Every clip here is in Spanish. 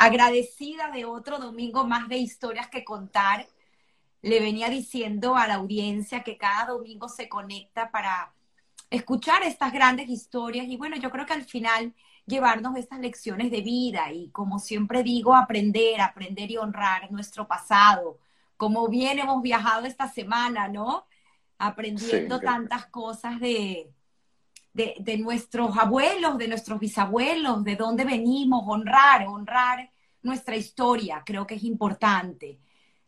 agradecida de otro domingo más de historias que contar. Le venía diciendo a la audiencia que cada domingo se conecta para escuchar estas grandes historias y bueno, yo creo que al final llevarnos estas lecciones de vida y como siempre digo, aprender, aprender y honrar nuestro pasado, como bien hemos viajado esta semana, ¿no? Aprendiendo tantas cosas de, de, nuestros abuelos, de nuestros bisabuelos, de dónde venimos, honrar, honrar nuestra historia, creo que es importante.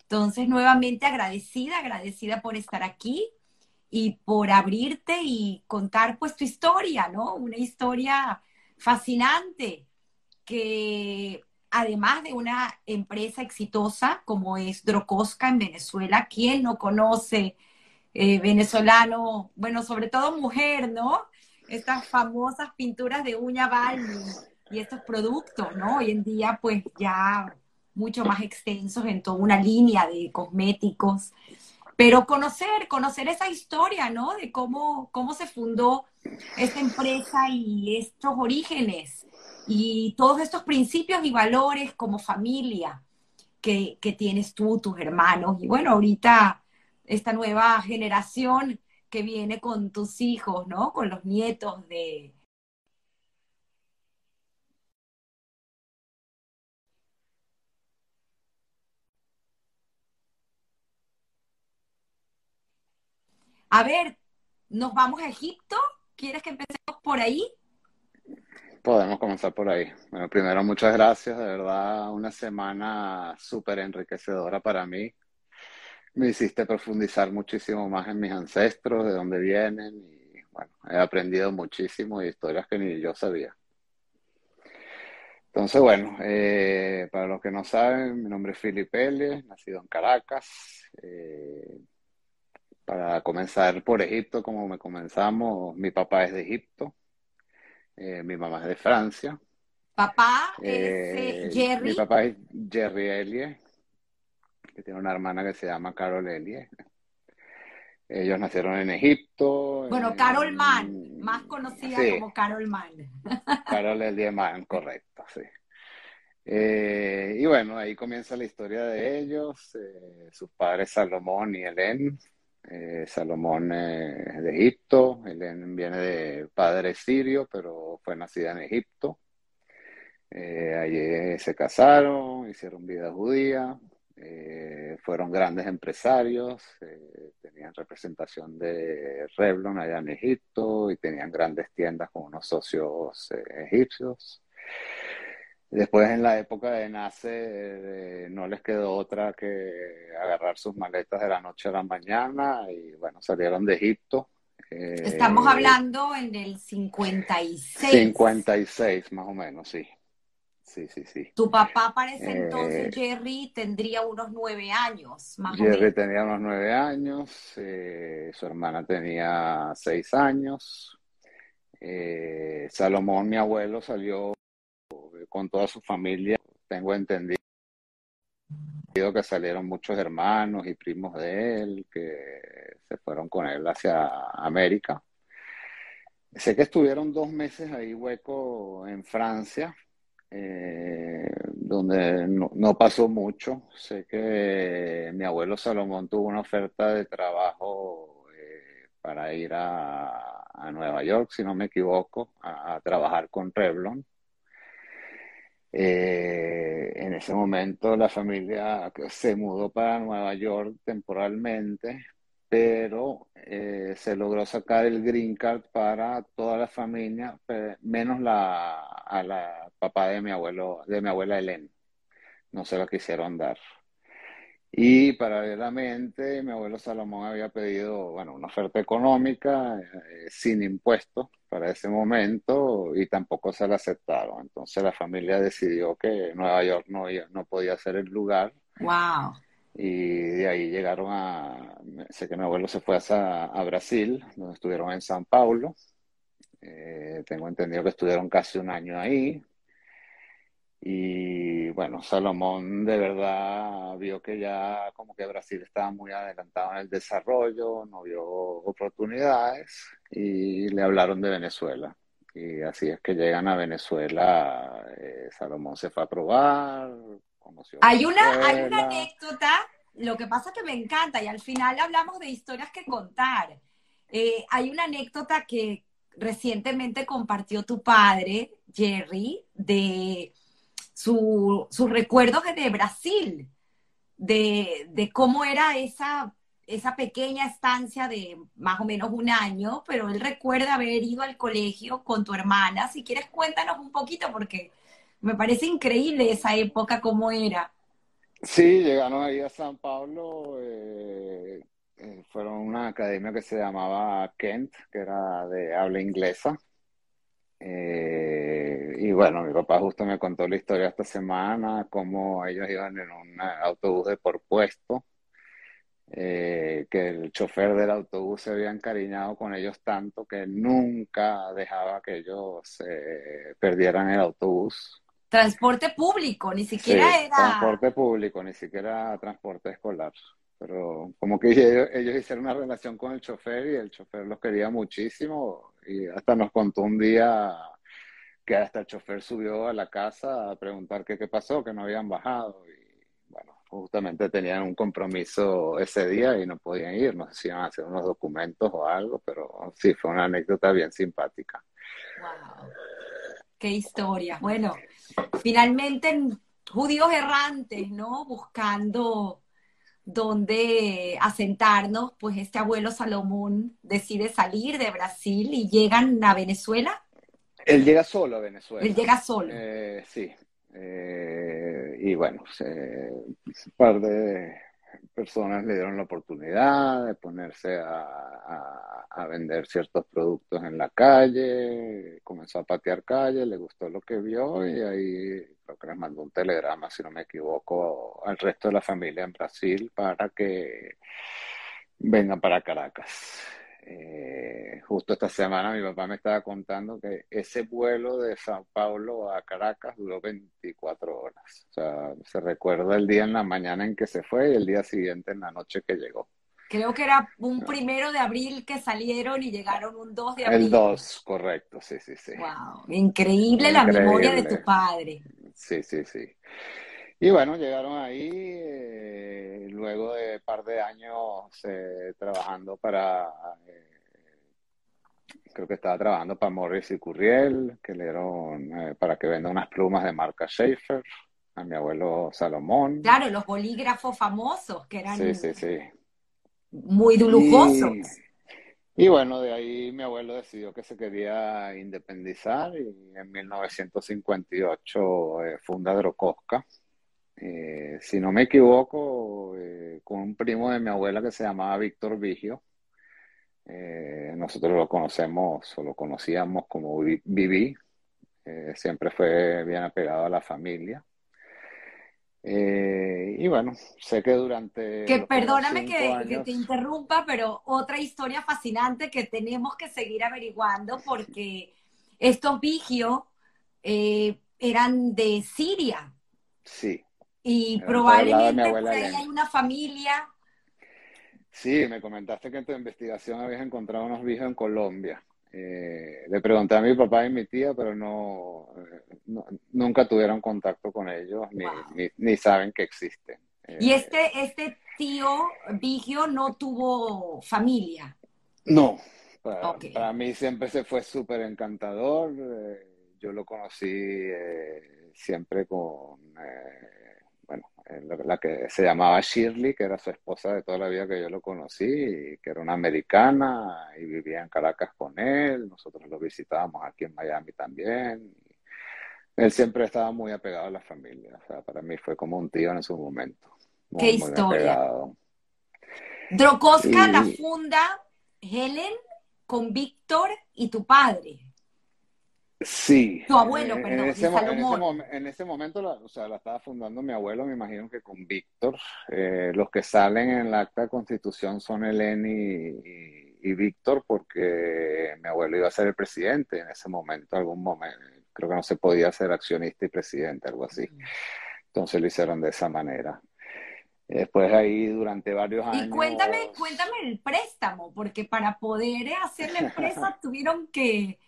Entonces, nuevamente agradecida, agradecida por estar aquí y por abrirte y contar pues tu historia, ¿no? Una historia fascinante que además de una empresa exitosa como es Drocosca en Venezuela, ¿quién no conoce eh, venezolano? Bueno, sobre todo mujer, ¿no? Estas famosas pinturas de uña Balmy y estos productos, ¿no? Hoy en día, pues ya mucho más extensos en toda una línea de cosméticos. Pero conocer, conocer esa historia, ¿no? De cómo, cómo se fundó esta empresa y estos orígenes y todos estos principios y valores como familia que, que tienes tú, tus hermanos. Y bueno, ahorita esta nueva generación que viene con tus hijos, ¿no? Con los nietos de... A ver, ¿nos vamos a Egipto? ¿Quieres que empecemos por ahí? Podemos comenzar por ahí. Bueno, primero muchas gracias, de verdad, una semana súper enriquecedora para mí me hiciste profundizar muchísimo más en mis ancestros, de dónde vienen, y bueno, he aprendido muchísimo de historias que ni yo sabía. Entonces, bueno, eh, para los que no saben, mi nombre es Felipe L., nacido en Caracas. Eh, para comenzar por Egipto, como me comenzamos, mi papá es de Egipto, eh, mi mamá es de Francia. ¿Papá es Jerry? Mi papá es Jerry Elie, que tiene una hermana que se llama Carol Elie. Ellos nacieron en Egipto. Bueno, Carol Mann, más conocida como Carol Mann. Carol Elie Mann, correcto, sí. Eh, y bueno, ahí comienza la historia de ellos, eh, sus padres Salomón y Helen. Eh, Salomón es de Egipto, Helen viene de padre sirio, pero fue nacida en Egipto. allí se casaron, hicieron vida judía, eh, fueron grandes empresarios, eh, tenían representación de Revlon allá en Egipto y tenían grandes tiendas con unos socios eh, egipcios. Después en la época de Nace no les quedó otra que agarrar sus maletas de la noche a la mañana y bueno, salieron de Egipto. Estamos hablando en el 56. 56 más o menos, sí. Sí, sí, sí. Tu papá parece entonces, eh, Jerry, tendría unos nueve años, más Jerry o menos. tenía unos nueve años, eh, su hermana tenía seis años. Eh, Salomón, mi abuelo, salió con toda su familia. Tengo entendido que salieron muchos hermanos y primos de él que se fueron con él hacia América. Sé que estuvieron dos meses ahí hueco en Francia, eh, donde no, pasó mucho. Sé que mi abuelo Salomón tuvo una oferta de trabajo eh, para ir a, Nueva York, si no me equivoco, a, trabajar con Revlon. Eh, en ese momento la familia se mudó para Nueva York temporalmente, pero eh, se logró sacar el green card para toda la familia, menos la, a la papá de mi abuelo, de mi abuela Helen. No se lo quisieron dar. Y paralelamente, mi abuelo Salomón había pedido, bueno, una oferta económica eh, sin impuestos para ese momento y tampoco se la aceptaron. Entonces la familia decidió que Nueva York no, no podía ser el lugar. Wow y de ahí llegaron a, sé que mi abuelo se fue a, a Brasil, donde estuvieron en San Paulo, eh, tengo entendido que estuvieron casi un año ahí, y bueno, Salomón de verdad vio que ya como que Brasil estaba muy adelantado en el desarrollo, no vio oportunidades y le hablaron de Venezuela. Y así es que llegan a Venezuela, eh, Salomón se fue a probar, conoció hay una, hay una anécdota, lo que pasa que me encanta y al final hablamos de historias que contar. Eh, hay una anécdota que recientemente compartió tu padre, Jerry, de sus recuerdos de Brasil, de, de cómo era esa esa pequeña estancia de más o menos un año, pero él recuerda haber ido al colegio con tu hermana. Si quieres, cuéntanos un poquito, porque me parece increíble esa época, cómo era. Sí, llegaron ahí a San Pablo, eh, eh, fueron una academia que se llamaba Kent, que era de habla inglesa. Eh, y bueno, mi papá justo me contó la historia esta semana, cómo ellos iban en un autobús de por puesto eh, que el chofer del autobús se había encariñado con ellos tanto que nunca dejaba que ellos eh, perdieran el autobús. Transporte público, ni siquiera era... Transporte público, ni siquiera transporte escolar. Pero como que ellos, ellos, hicieron una relación con el chofer y el chofer los quería muchísimo y hasta nos contó un día que hasta el chofer subió a la casa a preguntar qué, qué pasó, que no habían bajado. Y justamente tenían un compromiso ese día y no podían ir, no sé si iban a hacer unos documentos o algo, pero sí, fue una anécdota bien simpática. Wow. Qué historia. Bueno, finalmente judíos errantes, ¿no? Buscando dónde asentarnos, pues este abuelo Salomón decide salir de Brasil y llegan a Venezuela. Él llega solo a Venezuela. Él llega solo. Eh, sí, eh, y bueno, un par de personas le dieron la oportunidad de ponerse a, vender ciertos productos en la calle, comenzó a patear calle, le gustó lo que vio y ahí creo que les mandó un telegrama, si no me equivoco, al resto de la familia en Brasil para que vengan para Caracas. Eh, justo esta semana mi papá me estaba contando que ese vuelo de San Paulo a Caracas duró 24 horas. O sea, se recuerda el día en la mañana en que se fue y el día siguiente en la noche que llegó. Creo que era un primero de abril que salieron y llegaron un 2 de abril. El 2, correcto, sí, sí, sí. Wow, increíble, la memoria de tu padre. Sí, sí, sí. Y bueno, llegaron ahí eh, luego de un par de años eh, trabajando para, eh, creo que estaba trabajando para Morris y Curriel, que le dieron para que venda unas plumas de marca Schaefer, a mi abuelo Salomón. Claro, los bolígrafos famosos que eran sí, sí, sí. muy lujosos. Y, y bueno, de ahí mi abuelo decidió que se quería independizar y en 1958 funda Drocosca eh, si no me equivoco, eh, con un primo de mi abuela que se llamaba Víctor Vigio. Eh, nosotros lo conocemos o lo conocíamos como Vivi. siempre fue bien apegado a la familia. y bueno, sé que durante... Que perdóname que, te interrumpa, pero otra historia fascinante que tenemos que seguir averiguando porque estos Vigio eran de Siria. Sí. Y probablemente por ahí hay una familia. Sí, me comentaste que en tu investigación habías encontrado unos viejos en Colombia. Eh, le pregunté a mi papá y mi tía, pero no, nunca tuvieron contacto con ellos ni, ni, saben que existen. ¿Y eh, este, este tío Vigio no tuvo familia? No, para, mí siempre se fue súper encantador. Eh, yo lo conocí siempre con la que se llamaba Shirley, que era su esposa de toda la vida que yo lo conocí, que era una americana y vivía en Caracas con él. Nosotros lo visitábamos aquí en Miami también. Él siempre estaba muy apegado a la familia. O sea, para mí fue como un tío en su momento. Qué historia. Drokoska la funda Helen con Víctor y tu padre. Sí. Tu abuelo, perdón, en ese, en ese, momento, la, o sea, la estaba fundando mi abuelo, me imagino que con Víctor. Eh, los que salen en el acta de constitución son Eleni y, Víctor, porque mi abuelo iba a ser el presidente en ese momento, algún momento. Creo que no se podía ser accionista y presidente, algo así. Entonces lo hicieron de esa manera. Después ahí durante varios años. Y cuéntame, cuéntame el préstamo, porque para poder hacer la empresa tuvieron que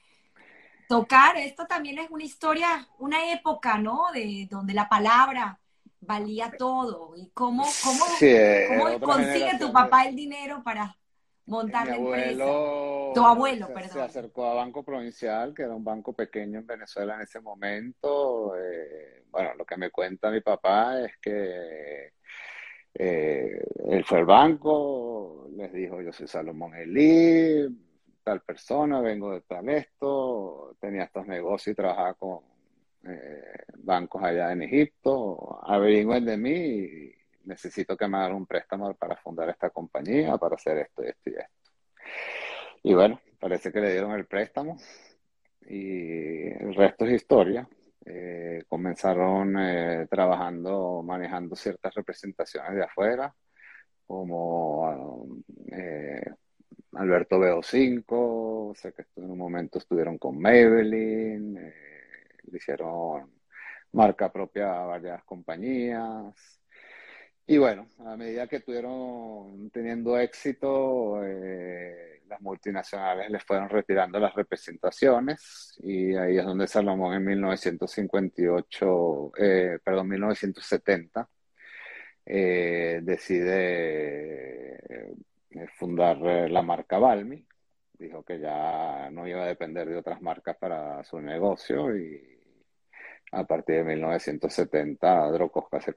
tocar, esto también es una historia, una época, ¿no? De donde la palabra valía todo. ¿Y cómo, cómo, cómo consigue tu papá el dinero para montar la empresa? Tu abuelo, perdón. Se acercó a Banco Provincial, que era un banco pequeño en Venezuela en ese momento. Eh, bueno, lo que me cuenta mi papá es que eh, él fue al banco, les dijo, yo soy Salomón Elí, tal persona, vengo de tal esto, tenía estos negocios y trabajaba con eh, bancos allá en Egipto, averigüen de mí y necesito que me hagan un préstamo para fundar esta compañía, para hacer esto esto y esto. Y bueno, parece que le dieron el préstamo y el resto es historia. Eh, comenzaron eh, trabajando, manejando ciertas representaciones de afuera, como Alberto BO5, sé que en un momento estuvieron con Maybelline, eh, le hicieron marca propia a varias compañías. Y bueno, a medida que estuvieron teniendo éxito, eh, las multinacionales les fueron retirando las representaciones y ahí es donde Salomón en 1958, eh, perdón, 1970, decide fundar eh, la marca Balmi. Dijo que ya no iba a depender de otras marcas para su negocio y a partir de 1970 Drocosca se,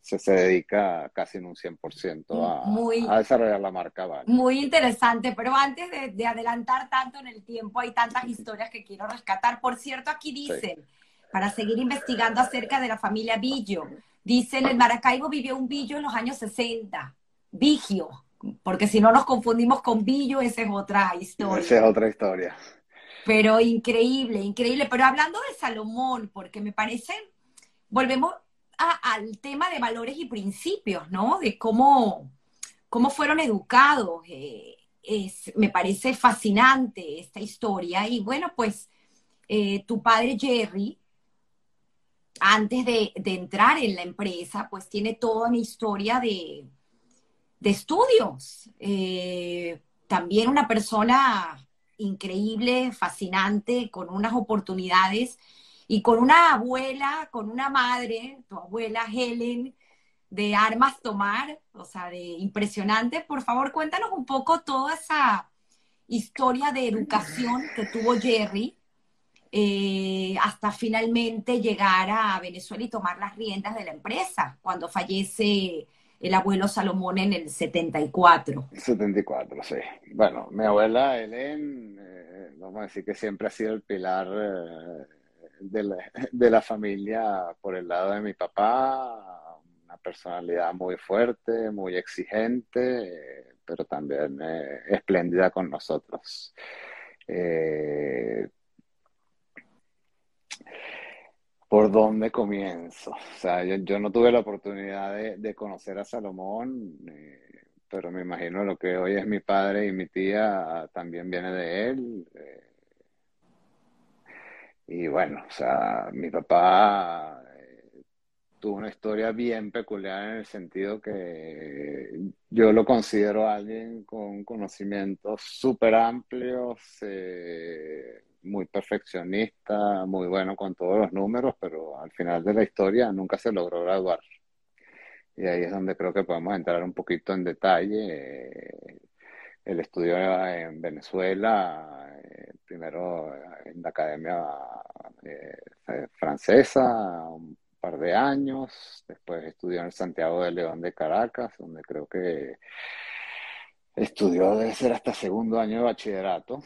se, se, dedica casi en un 100% a, a, desarrollar la marca Balmi. Muy interesante, pero antes de, adelantar tanto en el tiempo, hay tantas historias que quiero rescatar. Por cierto, aquí dicen, para seguir investigando acerca de la familia Billo, dicen, el Maracaibo vivió un Billo en los años 60, Vigio, porque si no nos confundimos con Billo, esa es otra historia. Esa es otra historia. Pero increíble, increíble. Pero hablando de Salomón, porque me parece, volvemos al tema de valores y principios, ¿no? De cómo, cómo fueron educados. Eh, es, me parece fascinante esta historia. Y bueno, pues eh, tu padre Jerry, antes de, de entrar en la empresa, pues tiene toda una historia de, de estudios. Eh, también una persona increíble, fascinante, con unas oportunidades y con una abuela, con una madre, tu abuela Helen, de armas tomar, o sea, de impresionante. Por favor, cuéntanos un poco toda esa historia de educación que tuvo Jerry eh, hasta finalmente llegar a Venezuela y tomar las riendas de la empresa cuando fallece el abuelo Salomón en el 74. 74, sí. Bueno, mi abuela Helen, eh, vamos a decir que siempre ha sido el pilar eh, de, la, familia por el lado de mi papá, una personalidad muy fuerte, muy exigente, pero también eh, espléndida con nosotros. ¿Por dónde comienzo? O sea, yo, no tuve la oportunidad de, conocer a Salomón, eh, pero me imagino lo que hoy es mi padre y mi tía también viene de él. Eh. y bueno, o sea, mi papá eh, tuvo una historia bien peculiar en el sentido que yo lo considero alguien con conocimientos súper amplios muy perfeccionista, muy bueno con todos los números, pero al final de la historia nunca se logró graduar. Y ahí es donde creo que podemos entrar un poquito en detalle. El estudio en Venezuela, eh, primero en la Academia eh, Francesa, un par de años, después estudió en Santiago de León de Caracas, donde creo que estudió debe ser hasta segundo año de bachillerato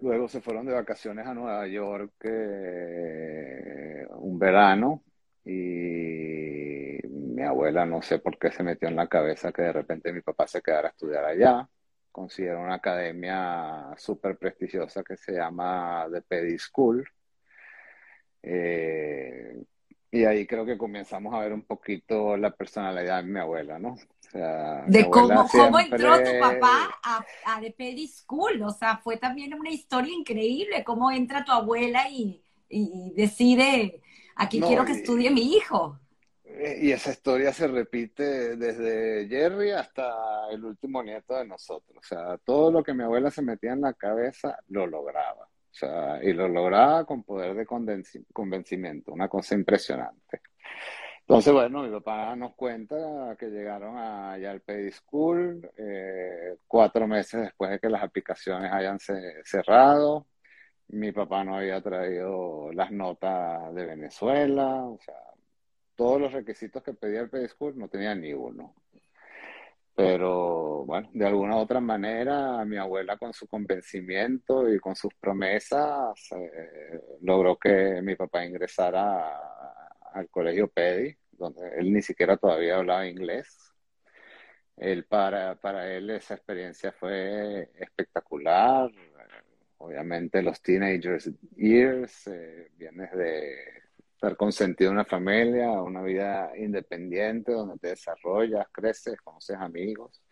Luego se fueron de vacaciones a Nueva York eh, un verano y mi abuela no sé por qué se metió en la cabeza que de repente mi papá se quedara a estudiar allá. Consiguieron una academia súper prestigiosa que se llama The Pedi School. Eh, y ahí creo que comenzamos a ver un poquito la personalidad de mi abuela, ¿no? De cómo, cómo entró tu papá a, a The Pedi School, o sea, fue también una historia increíble, cómo entra tu abuela y, decide, aquí quiero que estudie mi hijo. Eh, y esa historia se repite desde Jerry hasta el último nieto de nosotros. O sea, todo lo que mi abuela se metía en la cabeza lo lograba. O sea, y lo lograba con poder de convencimiento, una cosa impresionante. Entonces, bueno, mi papá nos cuenta que llegaron al Pedi School eh, cuatro meses después de que las aplicaciones hayan cerrado. Mi papá no había traído las notas de Venezuela, o sea, todos los requisitos que pedía el School no tenía ni uno. Pero bueno, de alguna u otra manera, mi abuela con su convencimiento y con sus promesas eh, logró que mi papá ingresara al colegio PEDI, donde él ni siquiera todavía hablaba inglés. Él, para, para él esa experiencia fue espectacular. Obviamente los teenagers years, eh, vienes de estar consentido en una familia, una vida independiente donde te desarrollas, creces, conoces amigos.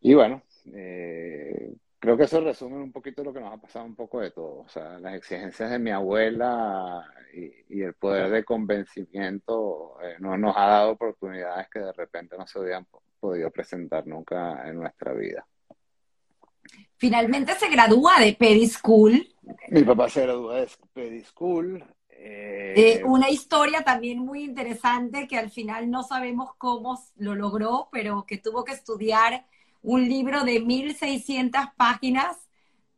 Y bueno, eh, Creo que eso resume un poquito lo que nos ha pasado un poco de todo. O sea, las exigencias de mi abuela y, el poder de convencimiento eh, no nos ha dado oportunidades que de repente no se habían podido presentar nunca en nuestra vida. Finalmente se gradúa de Pedi School. Mi papá se gradúa de Pedi School. Eh, eh, una historia también muy interesante que al final no sabemos cómo lo logró, pero que tuvo que estudiar un libro de 1600 páginas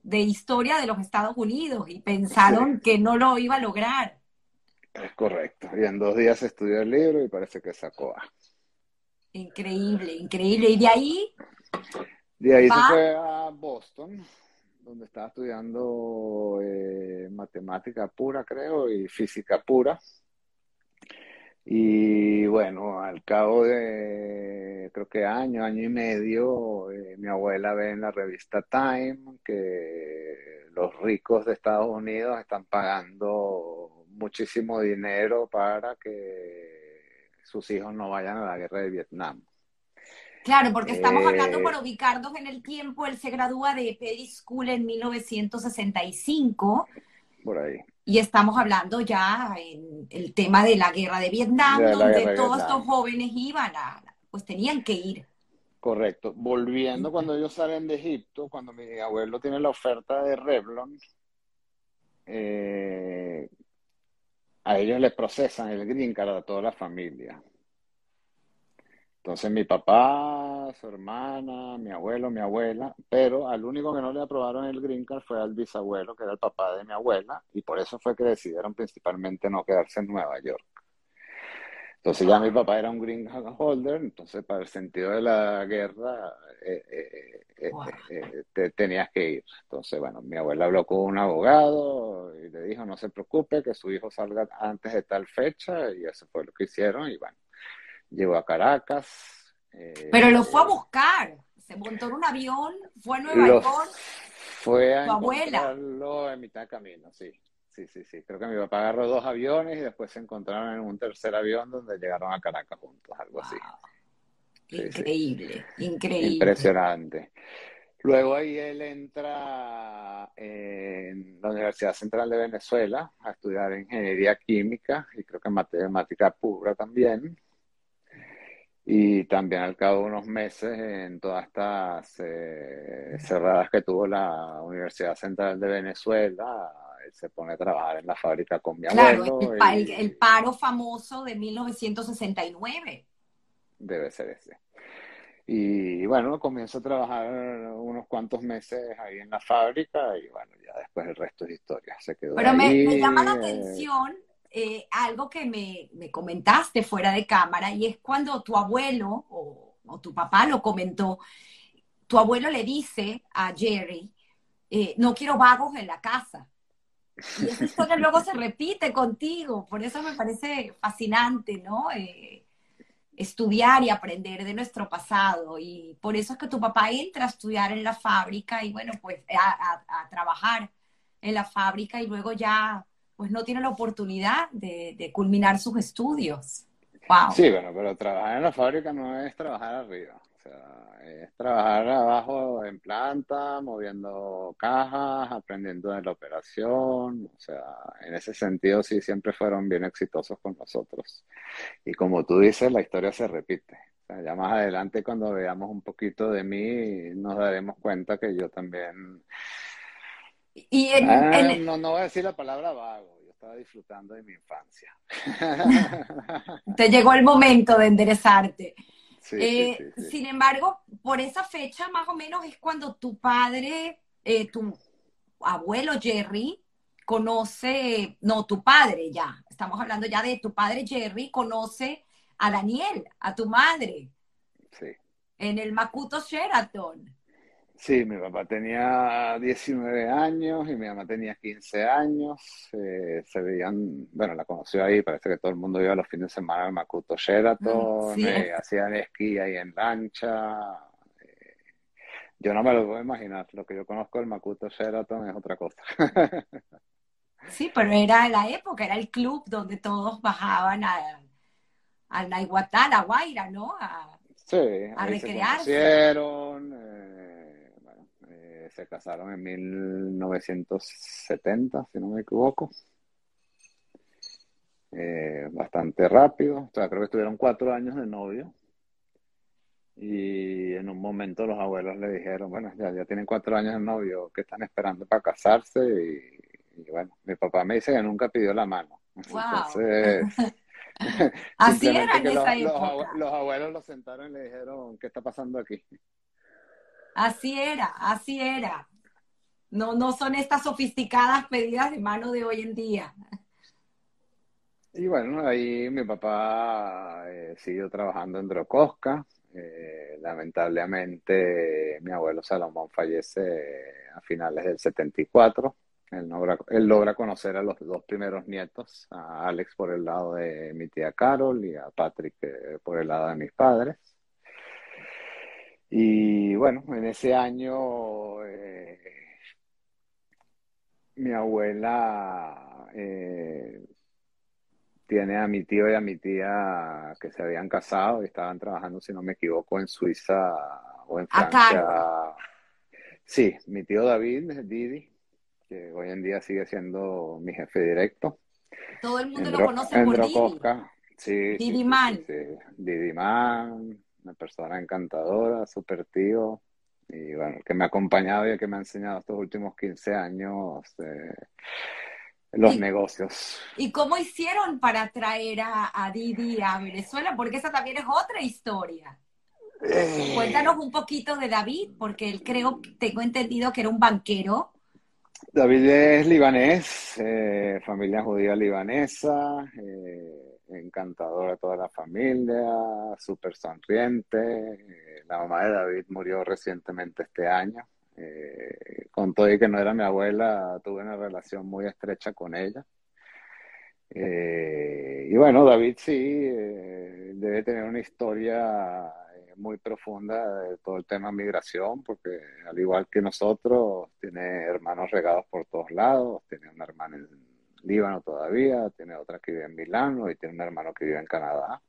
de historia de los Estados Unidos y pensaron que no lo iba a lograr. Es correcto. Y en dos días estudió el libro y parece que sacó A. Increíble, increíble. Y de ahí. De ahí se fue a Boston, donde estaba estudiando eh, matemática pura, creo, y física pura. Y bueno, al cabo de creo que año, año y medio, eh, mi abuela ve en la revista Time que los ricos de Estados Unidos están pagando muchísimo dinero para que sus hijos no vayan a la guerra de Vietnam. Claro, porque estamos hablando eh, por ubicarnos en el tiempo, él se gradúa de Petty School en 1965. Por ahí. Y estamos hablando ya en el tema de la guerra de Vietnam, donde todos estos jóvenes iban a, pues tenían que ir. Correcto. Volviendo cuando ellos salen de Egipto, cuando mi abuelo tiene la oferta de Revlon, eh, a ellos les procesan el green card a toda la familia. Entonces mi papá, su hermana, mi abuelo, mi abuela, pero al único que no le aprobaron el green card fue al bisabuelo, que era el papá de mi abuela, y por eso fue que decidieron principalmente no quedarse en Nueva York. Entonces ya mi papá era un green card holder, entonces para el sentido de la guerra eh, eh, eh, te, tenías que ir. Entonces, bueno, mi abuela habló con un abogado y le dijo, no se preocupe, que su hijo salga antes de tal fecha, y eso fue lo que hicieron, y bueno llegó a Caracas. Eh, Pero lo fue a buscar, se montó en un avión, fue a Nueva York. Fue a abuela. en mitad de camino, sí. Sí, sí, sí. Creo que mi papá agarró dos aviones y después se encontraron en un tercer avión donde llegaron a Caracas juntos, algo así. increíble, increíble. Impresionante. Luego ahí él entra en la Universidad Central de Venezuela a estudiar ingeniería química y creo que matemática pura también. Y también al cabo de unos meses, en todas estas eh, cerradas que tuvo la Universidad Central de Venezuela, él se pone a trabajar en la fábrica con mi abuelo. Claro, el, paro famoso de 1969. Debe ser ese. Y bueno, comienzo a trabajar unos cuantos meses ahí en la fábrica y bueno, ya después el resto es historia. Se quedó Pero me, me, llama la atención eh, algo que me, comentaste fuera de cámara y es cuando tu abuelo o, tu papá lo comentó, tu abuelo le dice a Jerry, eh, no quiero vagos en la casa. Y esa historia luego se repite contigo, por eso me parece fascinante, ¿no? Eh, estudiar y aprender de nuestro pasado. Y por eso es que tu papá entra a estudiar en la fábrica y bueno, pues a trabajar en la fábrica y luego ya pues no tiene la oportunidad de, culminar sus estudios. Wow. Sí, bueno, pero trabajar en la fábrica no es trabajar arriba. O sea, es trabajar abajo en planta, moviendo cajas, aprendiendo de la operación. O sea, en ese sentido sí siempre fueron bien exitosos con nosotros. Y como tú dices, la historia se repite. O sea, ya más adelante cuando veamos un poquito de mí, nos daremos cuenta que yo también Y en, ah, no, no voy a decir la palabra vago, yo estaba disfrutando de mi infancia. Te llegó el momento de enderezarte. Eh, sin embargo, por esa fecha más o menos es cuando tu padre, eh, tu abuelo Jerry, conoce, no, tu padre ya, estamos hablando ya de tu padre Jerry, conoce a Daniel, a tu madre. Sí. En el Makuto Sheraton. Sí, mi papá tenía 19 años y mi mamá tenía 15 años. Eh, se veían, bueno, la conoció ahí, parece que todo el mundo iba los fines de semana al Makuto Sheraton, mm, eh, hacían esquí ahí en lancha. Eh, yo no me lo puedo imaginar, lo que yo conozco del Makuto Sheraton es otra cosa. sí, pero era la época, era el club donde todos bajaban a, a la Guaira, ¿no? A, sí, a recrearse. Se se casaron en 1970, si no me equivoco. Eh, bastante rápido, o sea, creo que estuvieron cuatro años de novio. Y en un momento los abuelos le dijeron, bueno, ya, ya tienen cuatro años de novio, ¿qué están esperando para casarse? Y, bueno, mi papá me dice que nunca pidió la mano. Entonces, Así era en esa los, época. los abuelos lo sentaron y le dijeron, ¿qué está pasando aquí? Así era, así era. No, no son estas sofisticadas pedidas de mano de hoy en día. Y bueno, ahí mi papá eh, siguió trabajando en Drocosca. Eh, lamentablemente mi abuelo Salomón fallece a finales del 74. Él logra, él logra conocer a los dos primeros nietos, a Alex por el lado de mi tía Carol y a Patrick eh, por el lado de mis padres. Y bueno, en ese año eh, mi abuela eh, tiene a mi tío y a mi tía que se habían casado y estaban trabajando, si no me equivoco, en Suiza o en Francia. Sí, mi tío David, Didi, que hoy en día sigue siendo mi jefe directo. Todo el mundo lo conoce por Didi. Sí, Didi Man. Didi Man, una persona encantadora, súper tío, y bueno, que me ha acompañado y que me ha enseñado estos últimos 15 años eh, los negocios. ¿Y cómo hicieron para traer a, Didi a Venezuela? Porque esa también es otra historia. Eh. Cuéntanos un poquito de David, porque él creo, tengo entendido que era un banquero. David es libanés, eh, familia judía libanesa. Eh, encantador de toda la familia, súper sonriente. La mamá de David murió recientemente este año. Eh, con todo y que no era mi abuela, tuve una relación muy estrecha con ella. Eh, y bueno, David sí eh, debe tener una historia muy profunda de todo el tema migración, porque al igual que nosotros, tiene hermanos regados por todos lados, tiene una hermana en Líbano todavía, tiene otra que vive en Milano y tiene un hermano que vive en Canadá.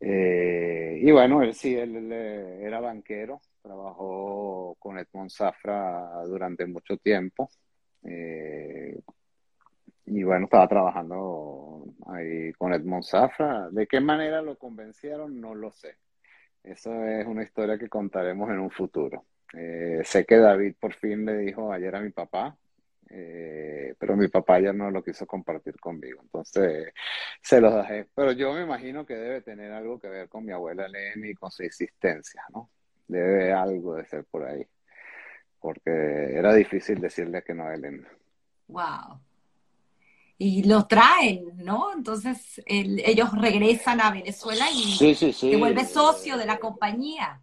Eh, y bueno, él sí, él, era banquero, trabajó con Edmond Safra durante mucho tiempo. Eh, y bueno, estaba trabajando ahí con Edmond Safra. ¿De qué manera lo convencieron? No lo sé. Eso es una historia que contaremos en un futuro. Eh, sé que David por fin le dijo ayer a mi papá, eh, pero mi papá ya no lo quiso compartir conmigo, entonces se los dejé. Pero yo me imagino que debe tener algo que ver con mi abuela Elena y con su existencia, ¿no? Debe algo de ser por ahí, porque era difícil decirle que no a Elena. Wow. Y lo traen, ¿no? Entonces ellos regresan a Venezuela y se vuelve socio de la compañía.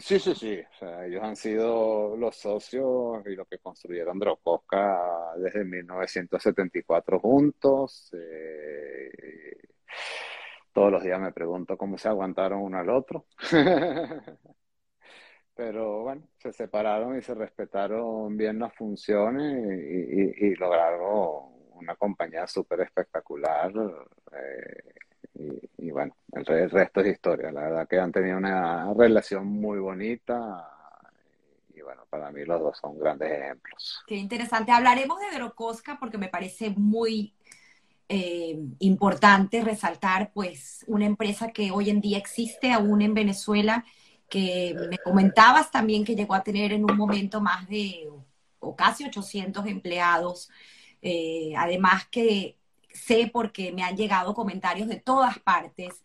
Sí, sí, sí. Ellos han sido los socios y los que construyeron Drocosca desde 1974 juntos. Eh, todos los días me pregunto cómo se aguantaron uno al otro. Pero bueno, se separaron y se respetaron bien las funciones y, lograron una compañía súper espectacular. Eh, y, bueno, el, resto es historia. La verdad que han tenido una relación muy bonita y bueno, para mí los dos son grandes ejemplos. Qué interesante. Hablaremos de Drocosca porque me parece muy eh, importante resaltar pues una empresa que hoy en día existe aún en Venezuela que me comentabas también que llegó a tener en un momento más de o casi 800 empleados. Eh, además que sé porque me han llegado comentarios de todas partes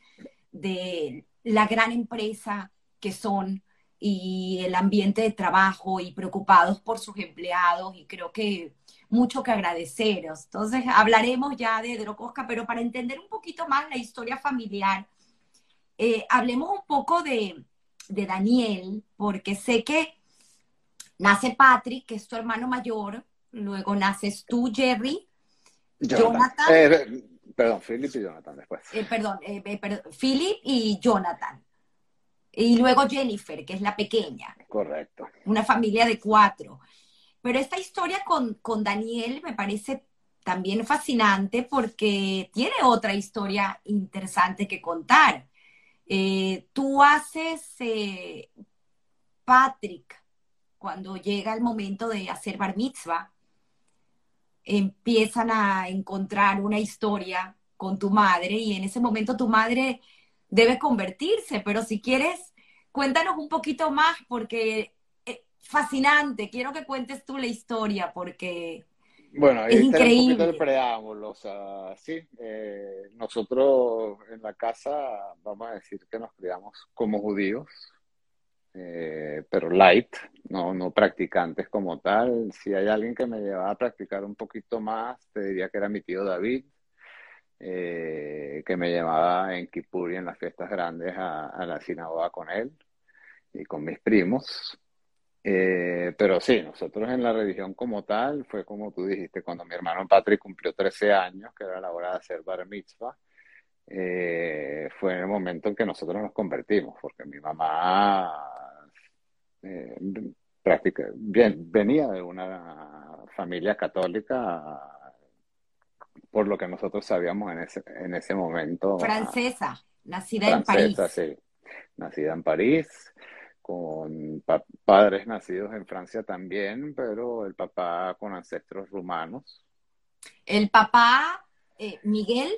de la gran empresa que son y el ambiente de trabajo y preocupados por sus empleados y creo que mucho que agradeceros. Entonces hablaremos ya de Drocosca, pero para entender un poquito más la historia familiar, eh, hablemos un poco de, de Daniel, porque sé que nace Patrick, que es tu hermano mayor, luego naces tú, Jerry, Jonathan. Eh, perdón, Philip y Jonathan después. Eh, perdón, Philip y Jonathan. Y luego Jennifer, que es la pequeña. Correcto. Una familia de cuatro. Pero esta historia con, con Daniel me parece también fascinante porque tiene otra historia interesante que contar. Eh, tú haces, eh, Patrick, cuando llega el momento de hacer bar mitzvah, empiezan a encontrar una historia con tu madre y en ese momento tu madre debe convertirse, pero si quieres, cuéntanos un poquito más porque es fascinante, quiero que cuentes tú la historia porque bueno, ahí es increíble. un poquito el preámbulo, o sea, sí, eh, nosotros en la casa vamos a decir que nos criamos como judíos, eh, pero light, no, no practicantes como tal. Si hay alguien que me llevaba a practicar un poquito más, te diría que era mi tío David, eh, que me llevaba en Kippur y en las fiestas grandes a, la sinagoga con él y con mis primos. Eh, pero sí, nosotros en la religión como tal, fue como tú dijiste, cuando mi hermano Patrick cumplió 13 años, que era la hora de hacer bar mitzvah, eh, fue en el momento en que nosotros nos convertimos, porque mi mamá práctica, bien, venía de una familia católica por lo que nosotros sabíamos en ese, en ese momento. Francesa, nacida en París. Sí, nacida en París, con padres nacidos en Francia también, pero el papá con ancestros rumanos. El papá, eh, Miguel,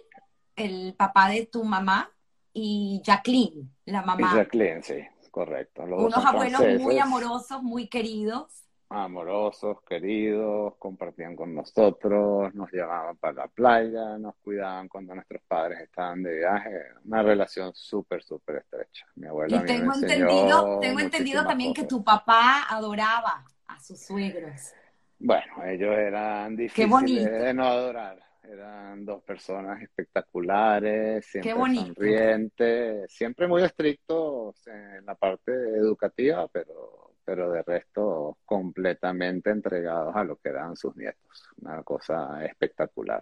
el papá de tu mamá, y Jacqueline, la mamá. Y Jacqueline, sí, correcto. Unos abuelos muy amorosos, muy queridos amorosos, queridos, compartían con nosotros, nos llevaban para la playa, nos cuidaban cuando nuestros padres estaban de viaje. Una relación súper, súper estrecha. Mi abuela y tengo entendido, tengo entendido también que tu papá adoraba a sus suegros. Bueno, ellos eran difíciles de no adorar. Eran dos personas espectaculares, siempre sonrientes, siempre muy estrictos en la parte educativa, pero pero de resto completamente entregados a lo que eran sus nietos. Una cosa espectacular.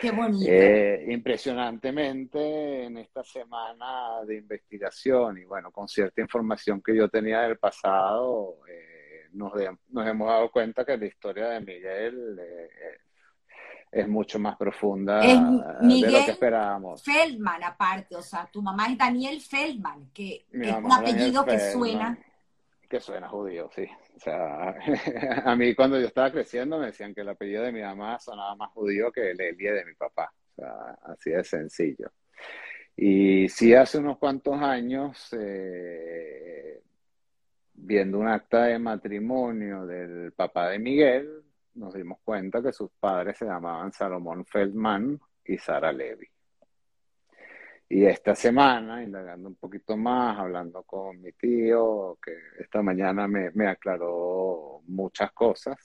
Qué bonito. Eh, impresionantemente, en esta semana de investigación y bueno, con cierta información que yo tenía del pasado, eh, nos, nos, hemos dado cuenta que la historia de Miguel eh, es mucho más profunda de lo que esperábamos. Feldman, aparte, o sea, tu mamá es Daniel Feldman, que es un apellido que suena que suena judío, sí. O sea, a mí cuando yo estaba creciendo me decían que el apellido de mi mamá sonaba más judío que el Elie de mi papá. O sea, así de sencillo. Y sí, hace unos cuantos años, eh, viendo un acta de matrimonio del papá de Miguel, nos dimos cuenta que sus padres se llamaban Salomón Feldman y Sara Levy. Y esta semana, indagando un poquito más, hablando con mi tío, que esta mañana me, aclaró muchas cosas,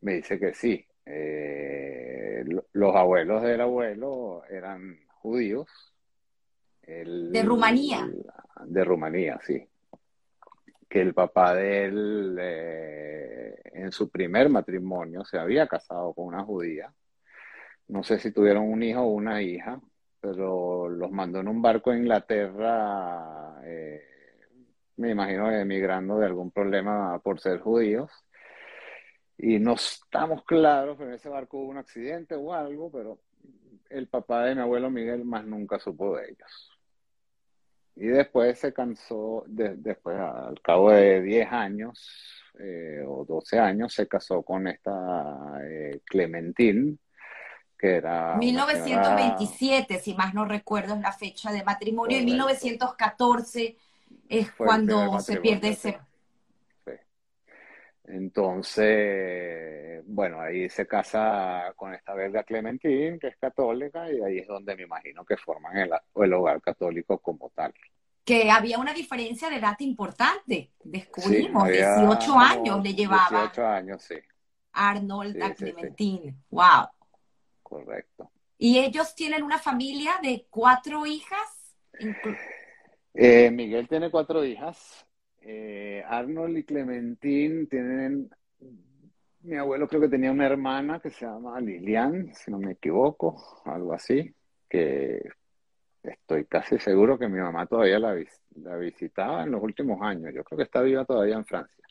me dice que sí, eh, los abuelos del abuelo eran judíos. de Rumanía. de Rumanía, sí. Que el papá de él, eh, en su primer matrimonio, se había casado con una judía. No sé si tuvieron un hijo o una hija, pero los mandó en un barco a Inglaterra, eh, me imagino emigrando de algún problema por ser judíos. Y no estamos claros, pero en ese barco hubo un accidente o algo, pero el papá de mi abuelo Miguel más nunca supo de ellos. Y después se cansó, después al cabo de 10 años eh, o 12 años, se casó con esta eh, Clementine, que era... 1927, si más no recuerdo, es la fecha de matrimonio, y 1914 es cuando se pierde ese... Entonces, bueno, ahí se casa con esta belga Clementine, que es católica, y ahí es donde me imagino que forman el, el hogar católico como tal. Que había una diferencia de edad importante, descubrimos, 18 años le llevaba. 18 años, sí. Arnold a Clementine, wow. Correcto. ¿Y ellos tienen una familia de cuatro hijas? Eh, Miguel tiene cuatro hijas. Arnold y Clementine tienen, mi abuelo creo que tenía una hermana que se llama Lilian, si no me equivoco, algo así, que estoy casi seguro que mi mamá todavía la, la visitaba en los últimos años. Yo creo que está viva todavía en Francia.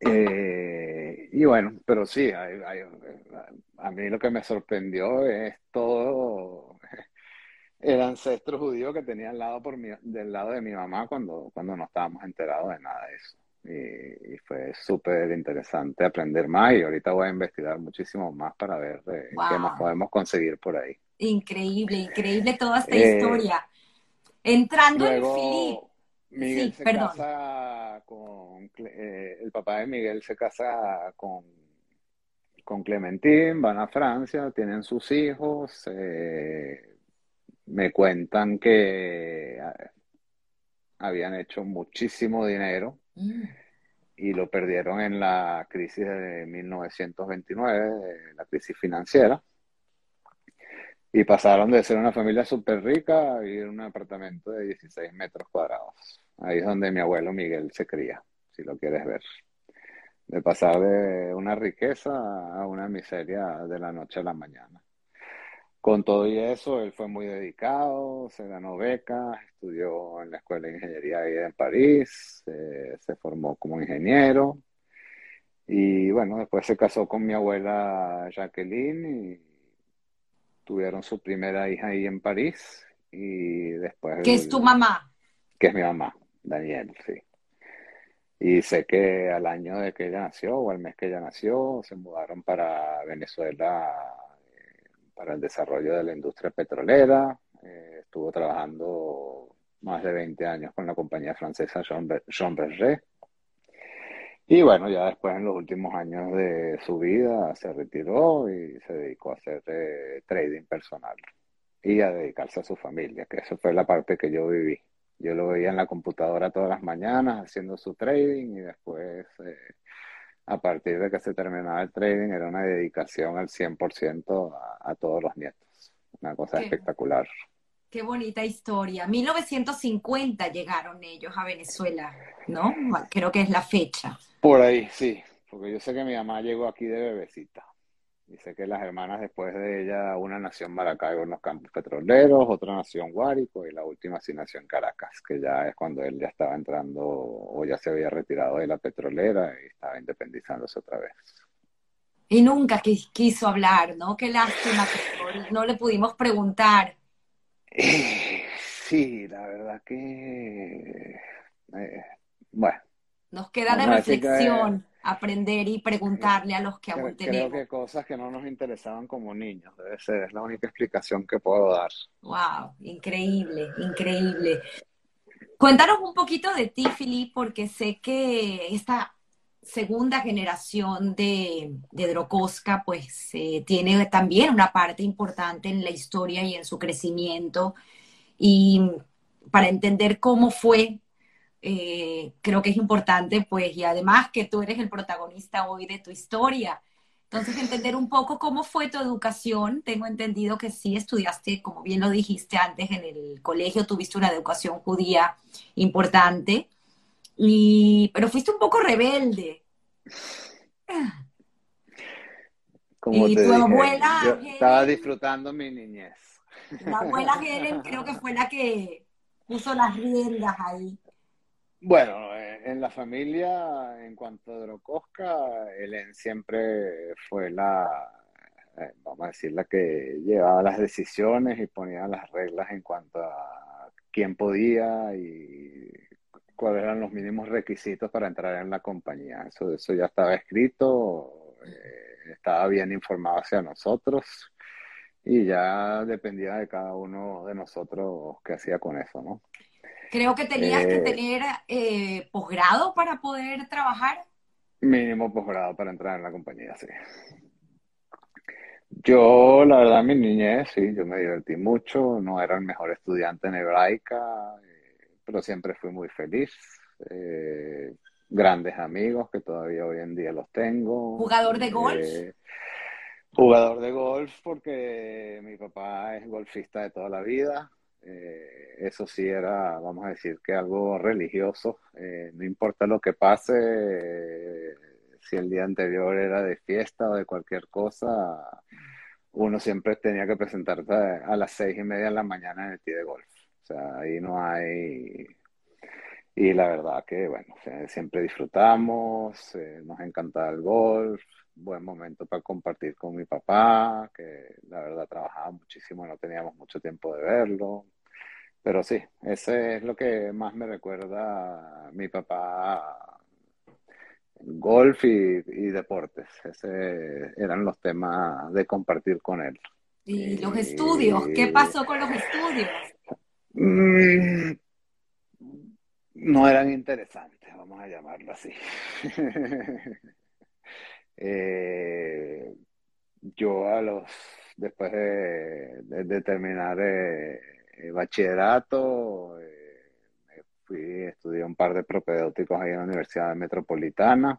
Eh, y bueno, pero sí, a mí lo que me sorprendió es todo el ancestro judío que tenía al lado por mi, del lado de mi mamá cuando, cuando no estábamos enterados de nada de eso. Y, fue súper interesante aprender más y ahorita voy a investigar muchísimo más para ver eh, qué más podemos conseguir por ahí. Increíble, increíble toda esta eh, historia. Entrando en Filip. Miguel se casa con, eh, el papá de Miguel se casa con, con Clementine, van a Francia, tienen sus hijos, eh, me cuentan que habían hecho muchísimo dinero mm. y lo perdieron en la crisis de 1929, la crisis financiera. Y pasaron de ser una familia súper rica a vivir en un apartamento de 16 metros cuadrados. Ahí es donde mi abuelo Miguel se cría, si lo quieres ver. De pasar de una riqueza a una miseria de la noche a la mañana. Con todo y eso, él fue muy dedicado, se ganó becas, estudió en la Escuela de Ingeniería ahí en París, se formó como ingeniero y bueno, después se casó con mi abuela Jacqueline y tuvieron su primera hija ahí en París y después... ¿Qué es tu mamá? Que es mi mamá, Daniel, sí. Y sé que al año de que ella nació o al mes que ella nació, se mudaron para Venezuela para el desarrollo de la industria petrolera. Eh, estuvo trabajando más de 20 años con la compañía francesa Jean, Berger. Y bueno, ya después en los últimos años de su vida se retiró y se dedicó a hacer eh, trading personal y a dedicarse a su familia, que eso fue la parte que yo viví. Yo lo veía en la computadora todas las mañanas haciendo su trading y después eh, a partir de que se terminaba el trading, era una dedicación al 100% a, a todos los nietos. Una cosa espectacular. Qué bonita historia. 1950 llegaron ellos a Venezuela, ¿no? Creo que es la fecha. Por ahí, sí. Porque yo sé que mi mamá llegó aquí de bebecita. Dice que las hermanas después de ella, una nació en Maracaibo en los campos petroleros, otra nació en Guárico y la última sí nació en Caracas, que ya es cuando él ya estaba entrando o ya se había retirado de la petrolera y estaba independizándose otra vez. Y nunca quiso hablar, ¿no? Qué lástima que no le pudimos preguntar. Sí, la verdad que... Eh, bueno. Nos queda de reflexión aprender y preguntarle a los que aún tenemos. Creo que cosas que no nos interesaban como niños, debe ser, es la única explicación que puedo dar. Wow, increíble, increíble. Cuéntanos un poquito de ti, Filip, porque sé que esta segunda generación de, de Drocosca, pues eh, tiene también una parte importante en la historia y en su crecimiento. Y para entender cómo fue eh, creo que es importante, pues, y además que tú eres el protagonista hoy de tu historia. Entonces, entender un poco cómo fue tu educación. Tengo entendido que sí estudiaste, como bien lo dijiste antes, en el colegio tuviste una educación judía importante, y, pero fuiste un poco rebelde. Como y tu abuela... estaba disfrutando mi niñez. La abuela Helen creo que fue la que puso las riendas ahí. Bueno, eh, en la familia, en cuanto a Drocosca, Helen siempre fue la, eh, vamos a decir, la que llevaba las decisiones y ponía las reglas en cuanto a quién podía y cuáles eran los mínimos requisitos para entrar en la compañía. Eso, eso ya estaba escrito, eh, estaba bien informado hacia nosotros y ya dependía de cada uno de nosotros qué hacía con eso, ¿no? Creo que tenías que tener eh, posgrado para poder trabajar. Mínimo posgrado para entrar en la compañía, sí. Yo, la verdad, mi niñez, sí, yo me divertí mucho, no era el mejor estudiante en hebraica, eh, pero siempre fui muy feliz. Eh, grandes amigos que todavía hoy en día los tengo. ¿Jugador de golf? Eh, jugador de golf porque mi papá es golfista de toda la vida. Eso sí era, vamos a decir, que algo religioso. no importa lo que pase, si el día anterior era de fiesta o de cualquier cosa, uno siempre tenía que presentarse a las seis y media de la mañana en el tee de golf. O sea, ahí no hay... Y la verdad que, bueno, siempre disfrutamos, eh, nos encantaba el golf, buen momento para compartir con mi papá, que la verdad trabajaba muchísimo, no teníamos mucho tiempo de verlo. Pero sí, ese es lo que más me recuerda a mi papá golf y, deportes. Ese eran los temas de compartir con él. ¿Y los estudios? ¿Qué pasó con los estudios? Mm, no eran interesantes, vamos a llamarlo así. Eh, yo a los después de, terminar eh, el bachillerato fui, estudié un par de propedéuticos ahí en la Universidad Metropolitana.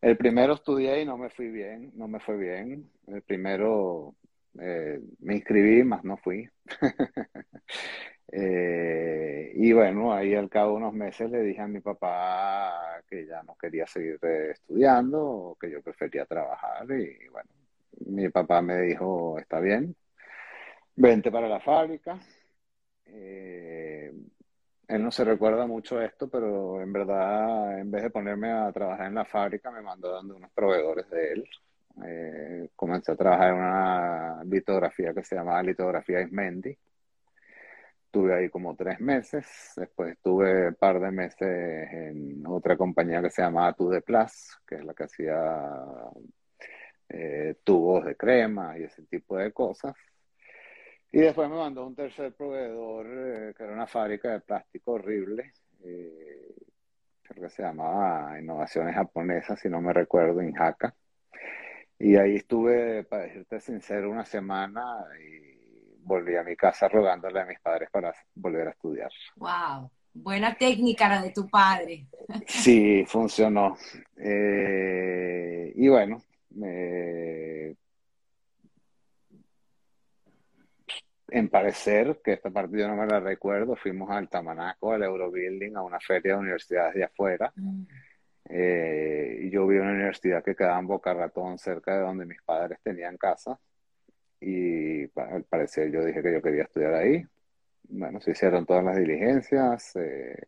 El primero estudié y no me fui bien, no me fue bien. El primero eh, me inscribí, más no fui. Eh, y bueno, ahí al cabo de unos meses le dije a mi papá que ya no quería seguir estudiando, que yo prefería trabajar. Y bueno, mi papá me dijo, está bien, vente para la fábrica. Eh, él no se recuerda mucho esto, pero en verdad, en vez de ponerme a trabajar en la fábrica, me mandó dando unos proveedores de él. Eh, comencé a trabajar en una litografía que se llamaba Litografía Ismendi. Estuve ahí como tres meses. Después estuve un par de meses en otra compañía que se llamaba Tu de Plus, que es la que hacía eh, tubos de crema y ese tipo de cosas. Y después me mandó un tercer proveedor, eh, que era una fábrica de plástico horrible, eh, creo que se llamaba Innovaciones Japonesas, si no me recuerdo, en Jaca. Y ahí estuve, para decirte sincero, una semana y volví a mi casa rogándole a mis padres para volver a estudiar. ¡Wow! Buena técnica la de tu padre. Sí, funcionó. Eh, y bueno, me en parecer, que esta parte yo no me la recuerdo, fuimos al Tamanaco, al Eurobuilding, a una feria de universidades de afuera. Mm. Eh, y yo vi una universidad que quedaba en Boca Ratón, cerca de donde mis padres tenían casa. Y al parecer yo dije que yo quería estudiar ahí. Bueno, se hicieron todas las diligencias. Eh,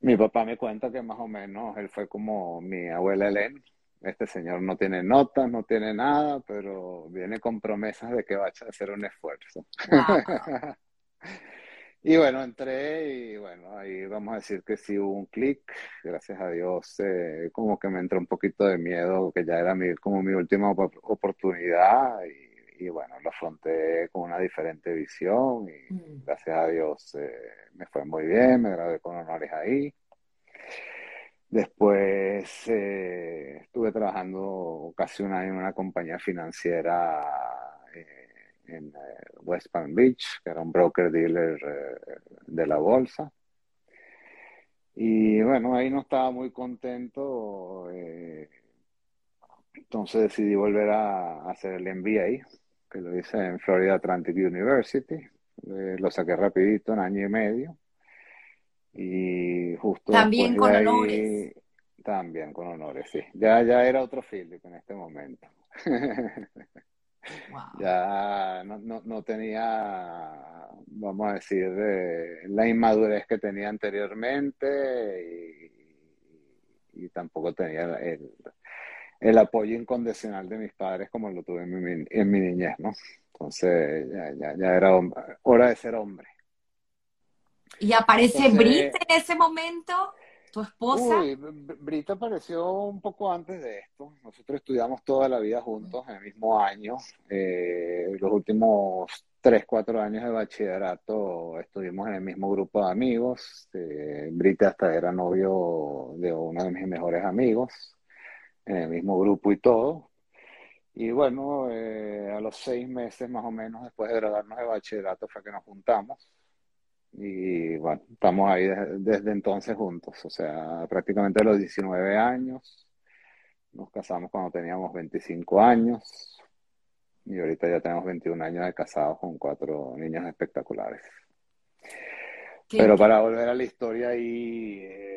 mi papá me cuenta que más o menos él fue como mi abuela Helen, este señor no tiene notas, no tiene nada, pero viene con promesas de que va a hacer un esfuerzo. y bueno, entré y bueno, ahí vamos a decir que sí hubo un clic, gracias a Dios, eh, como que me entró un poquito de miedo, que ya era mi, como mi última oportunidad bueno, lo afronté con una diferente visión y mm. gracias a Dios eh, me fue muy bien, me gradué con honores ahí. Después eh, estuve trabajando casi un año en una compañía financiera eh, en eh, West Palm Beach, que era un broker dealer de la bolsa. Y bueno, ahí no estaba muy contento. entonces decidí volver a, hacer el MBA, que lo hice en Florida Atlantic University. lo saqué rapidito, en año y medio. Y justo también con honores. También con honores, sí. Ya, ya era otro Philip en este momento. Ya no, no, no, tenía, vamos a decir, la inmadurez que tenía anteriormente y, tampoco tenía el, el, apoyo incondicional de mis padres como lo tuve en mi, en mi niñez, ¿no? Entonces ya, ya, ya era hora de ser hombre. ¿Y aparece Brit en ese momento? ¿Tu esposa? Uy, Brita apareció un poco antes de esto. Nosotros estudiamos toda la vida juntos en el mismo año. Eh, los últimos tres, cuatro años de bachillerato estuvimos en el mismo grupo de amigos. Eh, Brita hasta era novio de uno de mis mejores amigos, en el mismo grupo y todo. Y bueno, eh, a los seis meses más o menos después de graduarnos de bachillerato fue que nos juntamos. Y bueno, estamos ahí desde, entonces juntos, o sea, prácticamente a los 19 años. Nos casamos cuando teníamos 25 años y ahorita ya tenemos 21 años de casados con cuatro niños espectaculares. Pero para volver a la historia ahí, eh,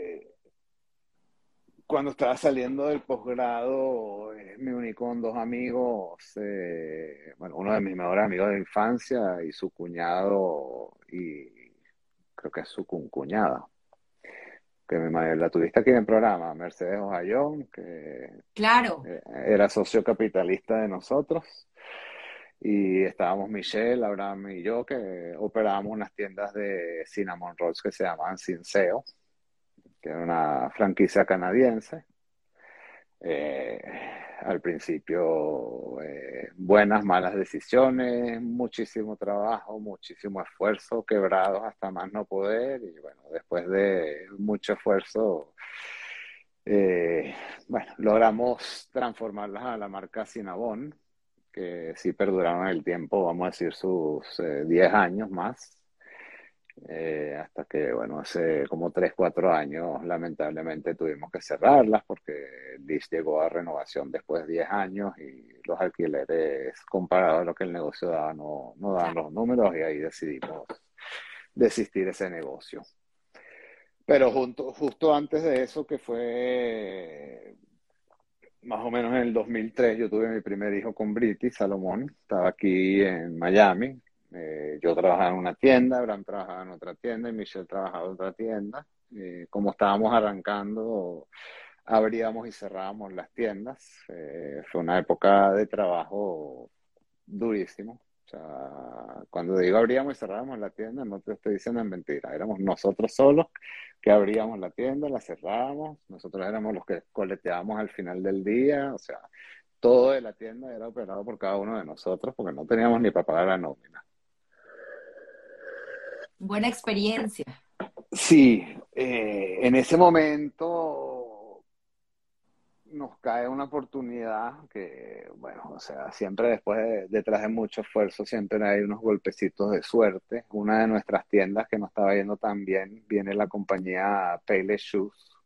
cuando estaba saliendo del posgrado, eh, me uní con dos amigos, eh, bueno, uno de mis mejores amigos de infancia y su cuñado y creo que es su cuñada, que me, la tuviste aquí en el programa, Mercedes Ojayón, que claro. Eh, era socio capitalista de nosotros. Y estábamos Michelle, Abraham y yo, que operábamos unas tiendas de cinnamon rolls que se llamaban Sinseo, una franquicia canadiense. Eh, al principio eh, buenas, malas decisiones, muchísimo trabajo, muchísimo esfuerzo, quebrados hasta más no poder y bueno, después de mucho esfuerzo, eh, bueno, logramos transformarlas a la marca Cinnabon, que sí perduraron el tiempo, vamos a decir sus 10 años más. Eh, hasta que, bueno, hace como 3, 4 años lamentablemente tuvimos que cerrarlas porque DIS llegó a renovación después de 10 años y los alquileres comparados a lo que el negocio daba no, no daban los números y ahí decidimos desistir de ese negocio. Pero junto, justo antes de eso, que fue más o menos en el 2003, yo tuve mi primer hijo con Briti, Salomón, estaba aquí en Miami, eh, yo trabajaba en una tienda, Abraham trabajaba en otra tienda y Michelle trabajaba en otra tienda. Eh, como estábamos arrancando, abríamos y cerrábamos las tiendas. Eh, fue una época de trabajo durísimo. O sea, cuando digo abríamos y cerrábamos la tienda, no te estoy diciendo en mentira. Éramos nosotros solos que abríamos la tienda, la cerrábamos. Nosotros éramos los que coleteábamos al final del día. O sea, todo de la tienda era operado por cada uno de nosotros porque no teníamos ni para pagar la nómina. Buena experiencia. Sí, eh, en ese momento nos cae una oportunidad que, bueno, o sea, siempre después, de, detrás de mucho esfuerzo, siempre hay unos golpecitos de suerte. Una de nuestras tiendas que no estaba yendo tan bien, viene la compañía Payless Shoes,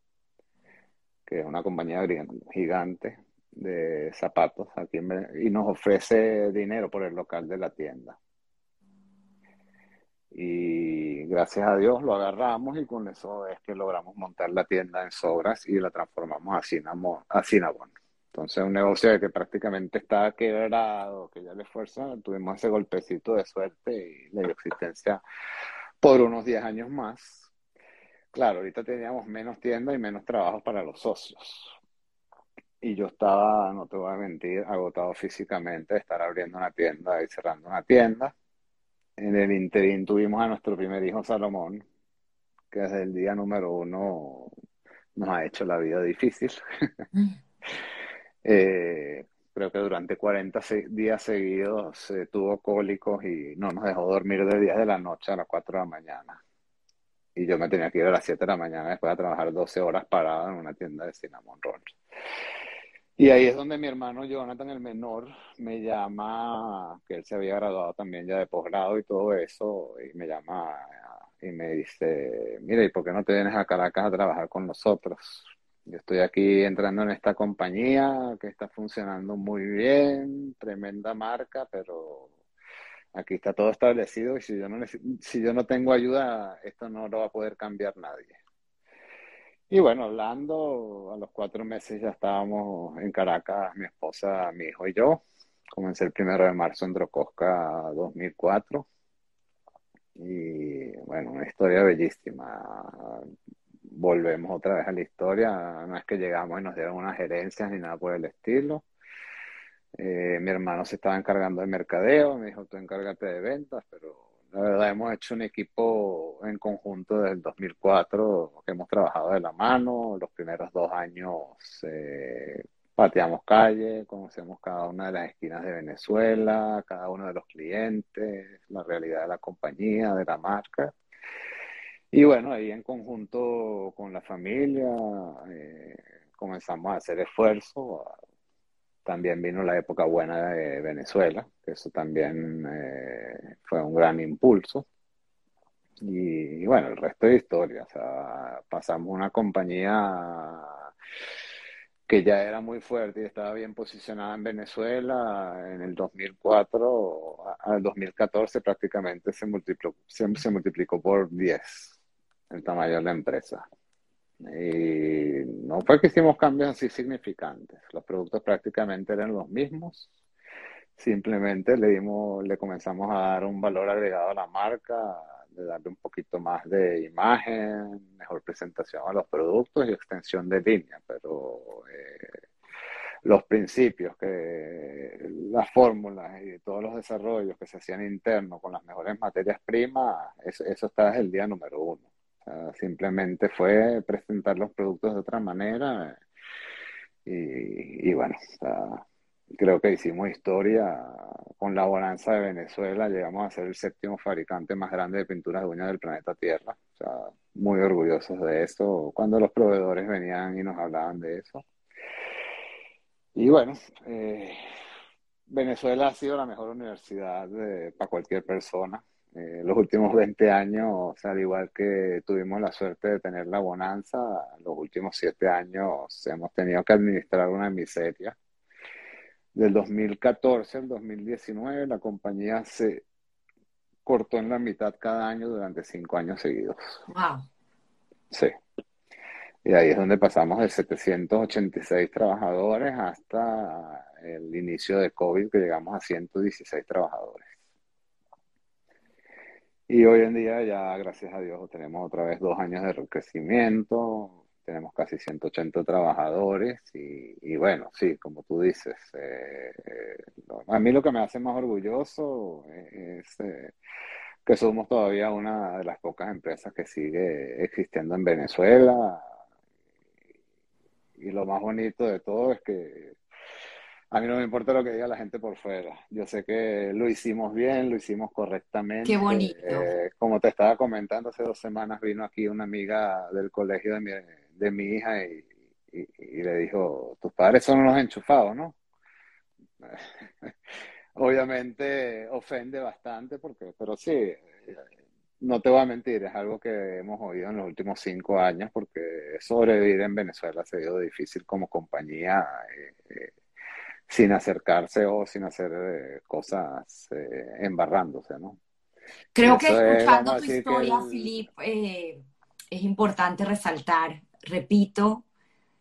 que es una compañía gigante de zapatos aquí y nos ofrece dinero por el local de la tienda. Y gracias a Dios lo agarramos y con eso es que logramos montar la tienda en Sobras y la transformamos a Cinnabon. Entonces, un negocio que prácticamente estaba quebrado, que ya le fuerza, tuvimos ese golpecito de suerte y dio existencia por unos 10 años más. Claro, ahorita teníamos menos tienda y menos trabajo para los socios. Y yo estaba, no te voy a mentir, agotado físicamente de estar abriendo una tienda y cerrando una tienda en el interín tuvimos a nuestro primer hijo Salomón, que desde el día número uno nos ha hecho la vida difícil. eh, creo que durante 40 días seguidos eh, tuvo cólicos y no nos dejó dormir de 10 de la noche a las 4 de la mañana. Y yo me tenía que ir a las 7 de la mañana después de trabajar 12 horas parado en una tienda de cinnamon rolls. Y ahí es donde mi hermano Jonathan, el menor, me llama, que él se había graduado también ya de posgrado y todo eso, y me llama y me dice, mira, ¿y por qué no te vienes a Caracas a trabajar con nosotros? Yo estoy aquí entrando en esta compañía que está funcionando muy bien, tremenda marca, pero aquí está todo establecido y si yo no, si yo no tengo ayuda, esto no lo va a poder cambiar nadie. Y bueno, hablando, a los cuatro meses ya estábamos en Caracas, mi esposa, mi hijo y yo. Comencé el primero de marzo en Drocosca 2004. Y bueno, una historia bellísima. Volvemos otra vez a la historia. No es que llegamos y nos dieron unas gerencias ni nada por el estilo. Eh, mi hermano se estaba encargando de mercadeo, me dijo, tú encárgate de ventas, pero la verdad hemos hecho un equipo en conjunto desde el 2004 que hemos trabajado de la mano. Los primeros dos años eh, pateamos calle, conocemos cada una de las esquinas de Venezuela, cada uno de los clientes, la realidad de la compañía, de la marca. Y bueno, ahí en conjunto con la familia eh, comenzamos a hacer esfuerzo. También vino la época buena de Venezuela, que eso también eh, fue un gran impulso. Y, bueno, el resto de historia. O sea, pasamos una compañía que ya era muy fuerte y estaba bien posicionada en Venezuela, en el 2004 al 2014 prácticamente se multiplicó, se multiplicó por 10 el tamaño de la empresa. Y no fue que hicimos cambios así significantes, los productos prácticamente eran los mismos, simplemente le dimos, le comenzamos a dar un valor agregado a la marca, de darle un poquito más de imagen, mejor presentación a los productos y extensión de línea, pero eh, los principios, que las fórmulas y todos los desarrollos que se hacían internos con las mejores materias primas, eso, está desde el día número uno. Simplemente fue presentar los productos de otra manera y, y bueno, creo que hicimos historia con la bonanza de Venezuela, llegamos a ser el séptimo fabricante más grande de pinturas de uñas del planeta Tierra. O sea, muy orgullosos de eso cuando los proveedores venían y nos hablaban de eso. Y bueno, eh, Venezuela ha sido la mejor universidad para cualquier persona. Eh, los últimos 20 años, o sea, al igual que tuvimos la suerte de tener la bonanza, los últimos 7 años hemos tenido que administrar una miseria del 2014 al 2019, la compañía se cortó en la mitad cada año durante cinco años seguidos. Wow. Sí. Y ahí es donde pasamos de 786 trabajadores hasta el inicio de COVID, que llegamos a 116 trabajadores. Y hoy en día ya, gracias a Dios, tenemos otra vez dos años de crecimiento, tenemos casi 180 trabajadores y, bueno, sí, como tú dices, eh, eh, a mí lo que me hace más orgulloso es eh, que somos todavía una de las pocas empresas que sigue existiendo en Venezuela. Y lo más bonito de todo es que a mí no me importa lo que diga la gente por fuera. Yo sé que lo hicimos bien, lo hicimos correctamente. Qué bonito. como te estaba comentando, hace dos semanas vino aquí una amiga del colegio de mi, de mi hija y, le dijo, tus padres son unos enchufados, ¿no? Obviamente ofende bastante, porque, pero sí, no te voy a mentir, es algo que hemos oído en los últimos cinco años, porque sobrevivir en Venezuela ha sido difícil como compañía, eh, eh, sin acercarse o sin hacer eh, cosas embarrándose, ¿no? Creo que escuchando tu historia, Filip, es importante resaltar repito,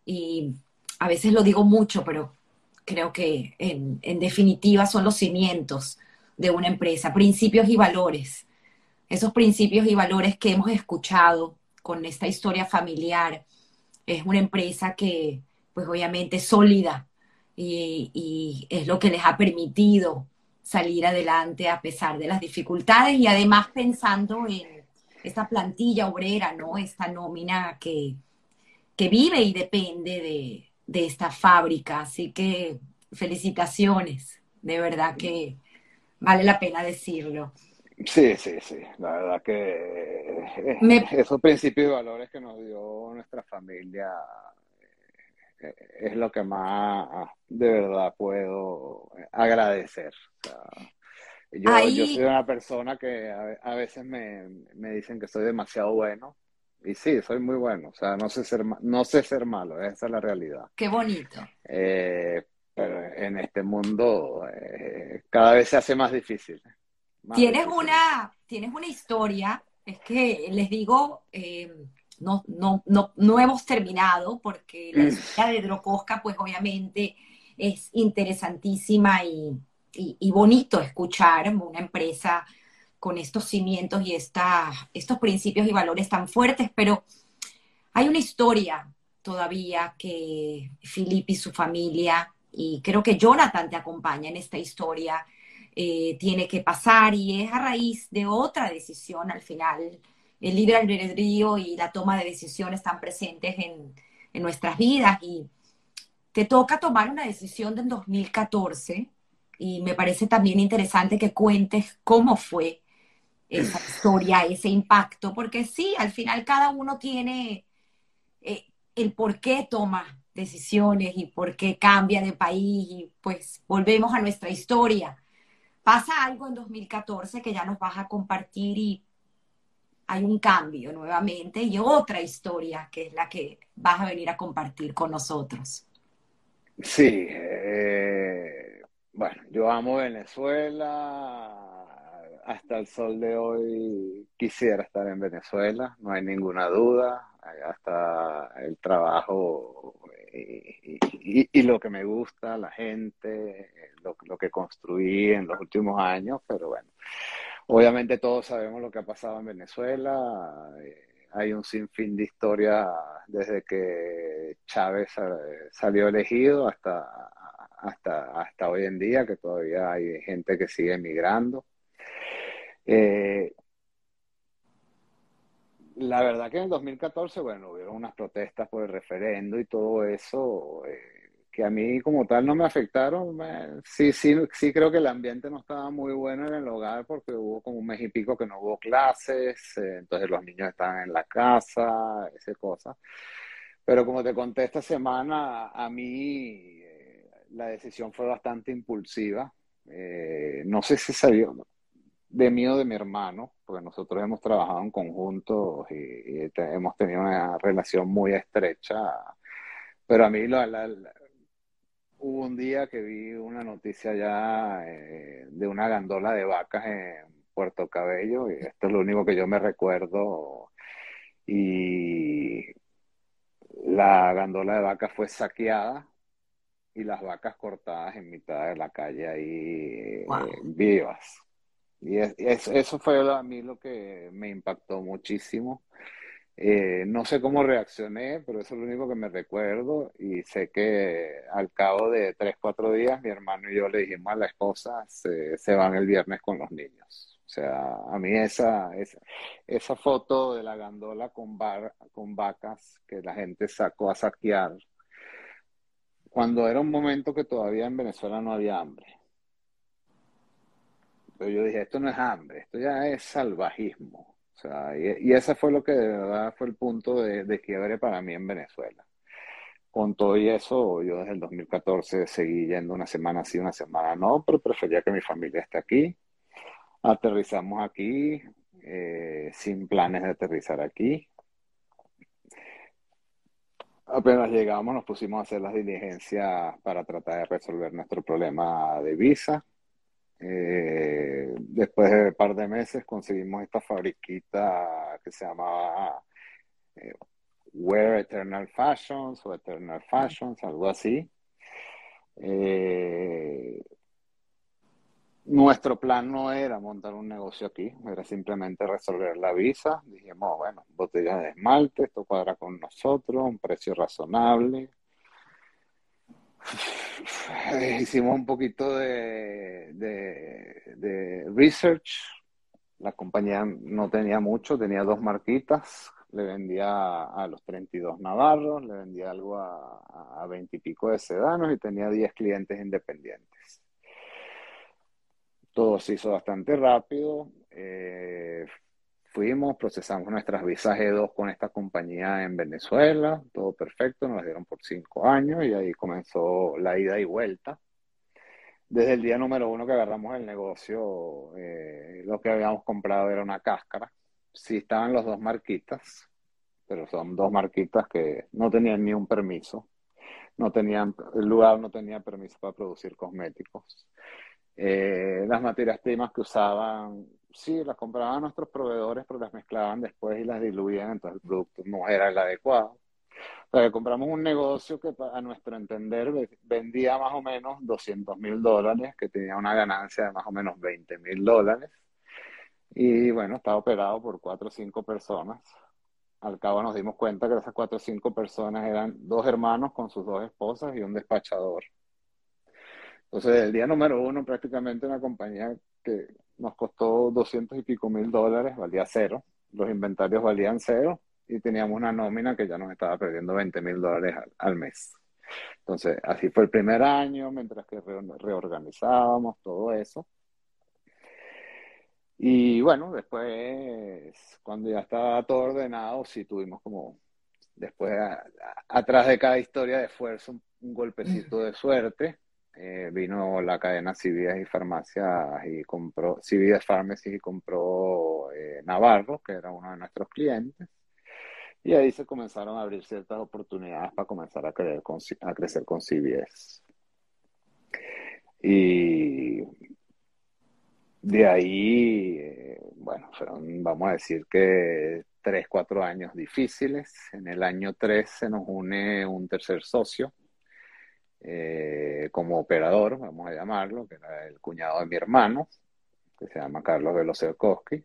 y a veces lo digo mucho, pero creo que en, definitiva son los cimientos de una empresa, principios y valores. Esos principios y valores que hemos escuchado con esta historia familiar, es una empresa que, pues obviamente, es sólida y, y es lo que les ha permitido salir adelante a pesar de las dificultades y además pensando en esta plantilla obrera, ¿no? Esta nómina que, que vive y depende de, esta fábrica. Así que felicitaciones, de verdad que vale la pena decirlo. Sí, sí, sí, la verdad que esos principios y valores que nos dio nuestra familia es lo que más de verdad puedo agradecer. yo, soy una persona que a, veces me, me, dicen que soy demasiado bueno y sí, soy muy bueno, o sea, no sé ser, no sé ser malo, esa es la realidad. Qué bonito. Eh, pero en este mundo eh, cada vez se hace más difícil. tienes, Una, tienes una historia, es que les digo, eh, no, no, no, no hemos terminado porque la mm. historia de Drocosca, pues obviamente es interesantísima y, y bonito escuchar una empresa con estos cimientos y estos principios y valores tan fuertes, pero hay una historia todavía que Philip y su familia, y creo que Jonathan te acompaña en esta historia, eh, tiene que pasar y es a raíz de otra decisión al final. El libre albedrío y la toma de decisiones están presentes en, en nuestras vidas y te toca tomar una decisión en 2014 y me parece también interesante que cuentes cómo fue esa historia, ese impacto, porque sí, al final cada uno tiene eh, el por qué toma decisiones y por qué cambia de país y pues volvemos a nuestra historia. Pasa algo en 2014 que ya nos vas a compartir y hay un cambio nuevamente y otra historia que es la que vas a venir a compartir con nosotros. Sí, eh, bueno, yo amo Venezuela, hasta el sol de hoy quisiera estar en Venezuela, no hay ninguna duda, hasta el trabajo y, lo que me gusta, la gente, lo, lo, que construí en los últimos años, pero bueno, obviamente todos sabemos lo que ha pasado en Venezuela. Eh, hay un sinfín de historia desde que Chávez salió elegido hasta, hasta, hasta hoy en día, que todavía hay gente que sigue emigrando. Eh, la verdad que en el 2014, bueno, hubieron unas protestas por el referendo y todo eso, eh, que a mí como tal no me afectaron. sí, sí, sí creo que el ambiente no estaba muy bueno en el hogar porque hubo como un mes y pico que no hubo clases, eh, entonces los niños estaban en la casa, esa cosa. Pero como te conté esta semana, a mí eh, la decisión fue bastante impulsiva. no sé si salió, de mí o de mi hermano, porque nosotros hemos trabajado en conjunto y, hemos tenido una relación muy estrecha, pero a mí lo, hubo un día que vi una noticia ya eh, de una gandola de vacas en Puerto Cabello, y esto es lo único que yo me recuerdo, y la gandola de vacas fue saqueada y las vacas cortadas en mitad de la calle ahí eh, vivas. Y eso fue a mí lo que me impactó muchísimo. Eh, no sé cómo reaccioné, pero eso es lo único que me recuerdo y sé que al cabo de tres, cuatro días mi hermano y yo le dijimos a la esposa, se, se van el viernes con los niños. O sea, a mí esa, esa, esa foto de la gandola con, bar, con vacas que la gente sacó a saquear, cuando era un momento que todavía en Venezuela no había hambre pero yo dije, esto no es hambre, esto ya es salvajismo. Sea, y, ese fue lo que de verdad fue el punto de, de quiebre para mí en Venezuela. Con todo y eso, yo desde el 2014 seguí yendo una semana sí, una semana no, pero prefería que mi familia esté aquí. Aterrizamos aquí, eh, sin planes de aterrizar aquí. Apenas llegamos, nos pusimos a hacer las diligencias para tratar de resolver nuestro problema de visa. Eh, después de un par de meses conseguimos esta fabriquita que se llamaba eh, Wear Eternal Fashions o Eternal Fashions, algo así. Eh, nuestro plan no era montar un negocio aquí, era simplemente resolver la visa. Dijimos, bueno, botella de esmalte, esto cuadra con nosotros, un precio razonable. hicimos un poquito de, research. La compañía no tenía mucho, tenía dos marquitas. Le vendía a los 32 navarros, le vendía algo a, a 20 y pico de sedanos y tenía 10 clientes independientes. Todo se hizo bastante rápido. Eh, Fuimos, procesamos nuestras visas E2 con esta compañía en Venezuela, todo perfecto, nos las dieron por cinco años y ahí comenzó la ida y vuelta. Desde el día número uno que agarramos el negocio, eh, lo que habíamos comprado era una cáscara. Sí estaban los dos marquitas, pero son dos marquitas que no tenían ni un permiso. No tenían, el lugar no tenía permiso para producir cosméticos. Eh, las materias primas que usaban sí, las compraban nuestros proveedores, pero las mezclaban después y las diluían, entonces el producto no era el adecuado. O sea, compramos un negocio que a nuestro entender vendía más o menos 200 mil dólares, que tenía una ganancia de más o menos 20 mil dólares. Y bueno, estaba operado por cuatro o cinco personas. Al cabo nos dimos cuenta que esas cuatro o cinco personas eran dos hermanos con sus dos esposas y un despachador. Entonces, el día número uno, prácticamente una compañía que nos costó 200 y pico mil dólares, valía cero, los inventarios valían cero y teníamos una nómina que ya nos estaba perdiendo 20 mil dólares al, mes. Entonces, así fue el primer año, mientras que reorganizábamos todo eso. Y bueno, después, cuando ya estaba todo ordenado, sí tuvimos como, después, atrás de cada historia de esfuerzo, un, golpecito de suerte. Eh, vino la cadena Cividas y Farmacias y compró, Cividas Pharmacy y compró eh, Navarro, que era uno de nuestros clientes. Y ahí se comenzaron a abrir ciertas oportunidades para comenzar a, creer a crecer con CBS. Y de ahí, eh, bueno, fueron, vamos a decir que tres, cuatro años difíciles. En el año tres se nos une un tercer socio eh, como operador, vamos a llamarlo, que era el cuñado de mi hermano, que se llama Carlos Velocerkowski,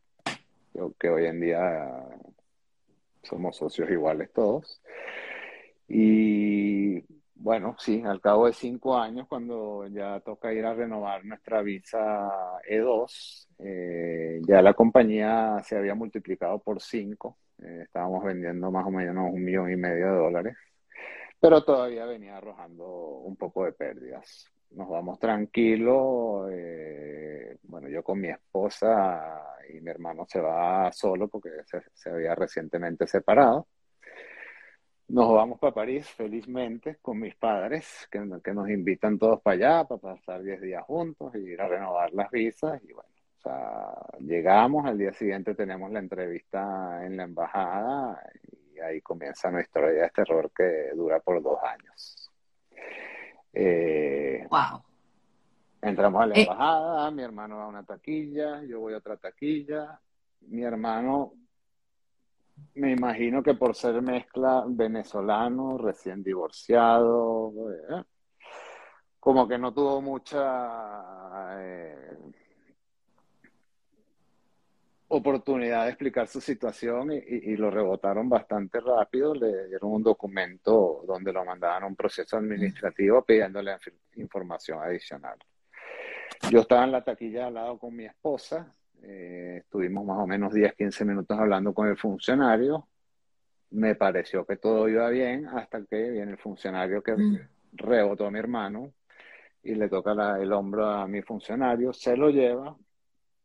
que hoy en día somos socios iguales todos. Y bueno, sí, al cabo de cinco años, cuando ya toca ir a renovar nuestra visa E2, eh, ya la compañía se había multiplicado por cinco. Eh, estábamos vendiendo más o menos un millón y medio de dólares, pero todavía venía arrojando un poco de pérdidas. Nos vamos tranquilos. Eh, bueno, yo con mi esposa y mi hermano se va solo porque se había recientemente separado. Nos vamos para París felizmente con mis padres, que, que nos invitan todos para allá, para pasar 10 días juntos y ir a renovar las visas. Y bueno, o sea, llegamos, al día siguiente tenemos la entrevista en la embajada y ahí comienza nuestra historia de terror que dura por dos años. Eh, wow. Entramos a la eh, embajada, mi hermano va a una taquilla, yo voy a otra taquilla. Mi hermano me imagino que por ser mezcla venezolano, recién divorciado, eh, como que no tuvo mucha eh, oportunidad de explicar su situación y, lo rebotaron bastante rápido. Le dieron un documento donde lo mandaban a un proceso administrativo pidiéndole información adicional. Yo estaba en la taquilla al lado con mi esposa eh, estuvimos más o menos 10, 15 minutos hablando con el funcionario. Me pareció que todo iba bien hasta que viene el funcionario que mm. rebotó a mi hermano y le toca el hombro a mi funcionario, se lo lleva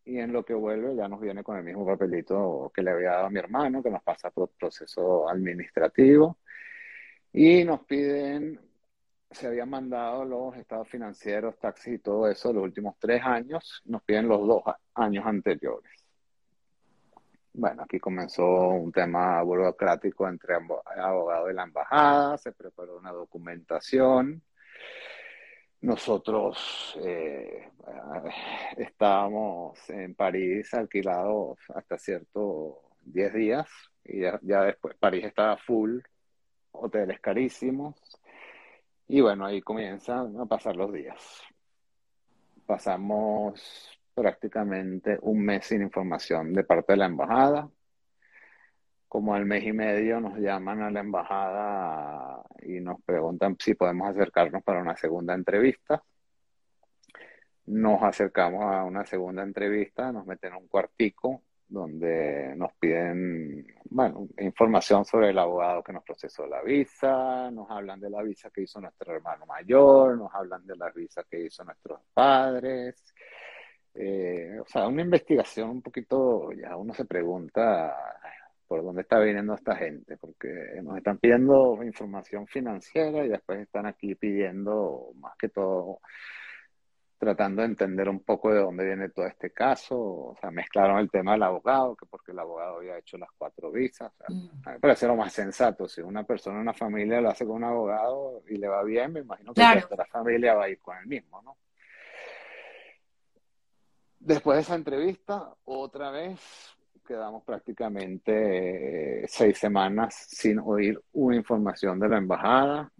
y en lo que vuelve ya nos viene con el mismo papelito que le había dado a mi hermano, que nos pasa por proceso administrativo y nos piden se habían mandado los estados financieros, taxis y todo eso los últimos tres años, nos piden los dos años anteriores. Bueno, aquí comenzó un tema burocrático entre abogados de la embajada, se preparó una documentación. Nosotros eh, estábamos en París alquilados hasta cierto 10 días y ya, ya después París estaba full, hoteles carísimos, y bueno, ahí comienzan a pasar los días. Pasamos prácticamente un mes sin información de parte de la embajada. Como al mes y medio nos llaman a la embajada y nos preguntan si podemos acercarnos para una segunda entrevista. Nos acercamos a una segunda entrevista, nos meten en un cuartico donde nos piden, bueno, información sobre el abogado que nos procesó la visa, nos hablan de la visa que hizo nuestro hermano mayor, nos hablan de la visa que hizo nuestros padres. Eh, o sea, una investigación un poquito, ya uno se pregunta por dónde está viniendo esta gente, porque nos están pidiendo información financiera y después están aquí pidiendo más que todo tratando de entender un poco de dónde viene todo este caso. O sea, mezclaron el tema del abogado, que porque el abogado había hecho las cuatro visas. O mm. me parece lo más sensato. Si una persona, una familia lo hace con un abogado y le va bien, me imagino que la otra familia va a ir con el mismo, ¿no? Después de esa entrevista, otra vez quedamos prácticamente eh, seis semanas sin oír una información de la embajada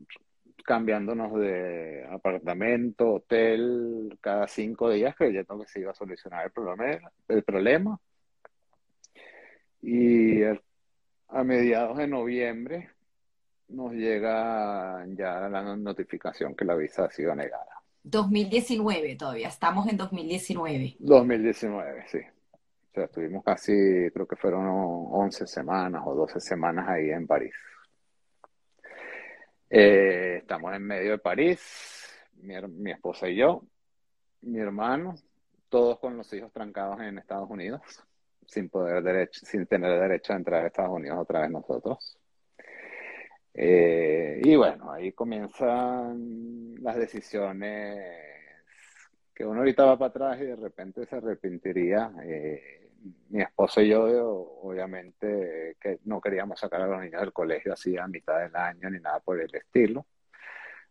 cambiándonos de apartamento, hotel, cada cinco días, creyendo que se iba a solucionar el problema. El problema. Y a mediados de noviembre nos llega ya la notificación que la visa ha sido negada. 2019 todavía, estamos en 2019. 2019, sí. O sea, estuvimos casi, creo que fueron 11 semanas o 12 semanas ahí en París. Eh, estamos en medio de París, mi, esposa y yo, mi hermano, todos con los hijos trancados en Estados Unidos, sin poder derecho, sin tener derecho a entrar a Estados Unidos otra vez nosotros. Eh, y bueno, ahí comienzan las decisiones que uno ahorita va para atrás y de repente se arrepentiría. Eh, mi esposo y yo, obviamente, que no queríamos sacar a los niños del colegio así a mitad del año ni nada por el estilo.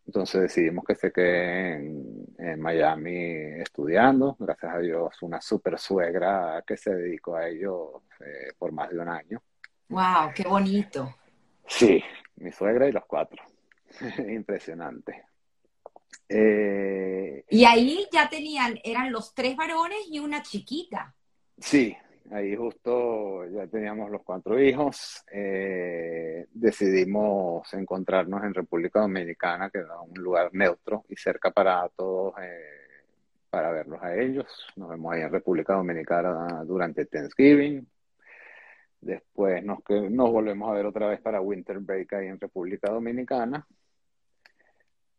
Entonces decidimos que se queden en, Miami estudiando. Gracias a Dios, una super suegra que se dedicó a ello eh, por más de un año. ¡Wow! ¡Qué bonito! Sí, mi suegra y los cuatro. Impresionante. Eh, y ahí ya tenían, eran los tres varones y una chiquita. Sí, ahí justo ya teníamos los cuatro hijos. Eh, decidimos encontrarnos en República Dominicana, que era un lugar neutro y cerca para todos, eh, para verlos a ellos. Nos vemos ahí en República Dominicana durante Thanksgiving. Después nos, nos volvemos a ver otra vez para Winter Break ahí en República Dominicana.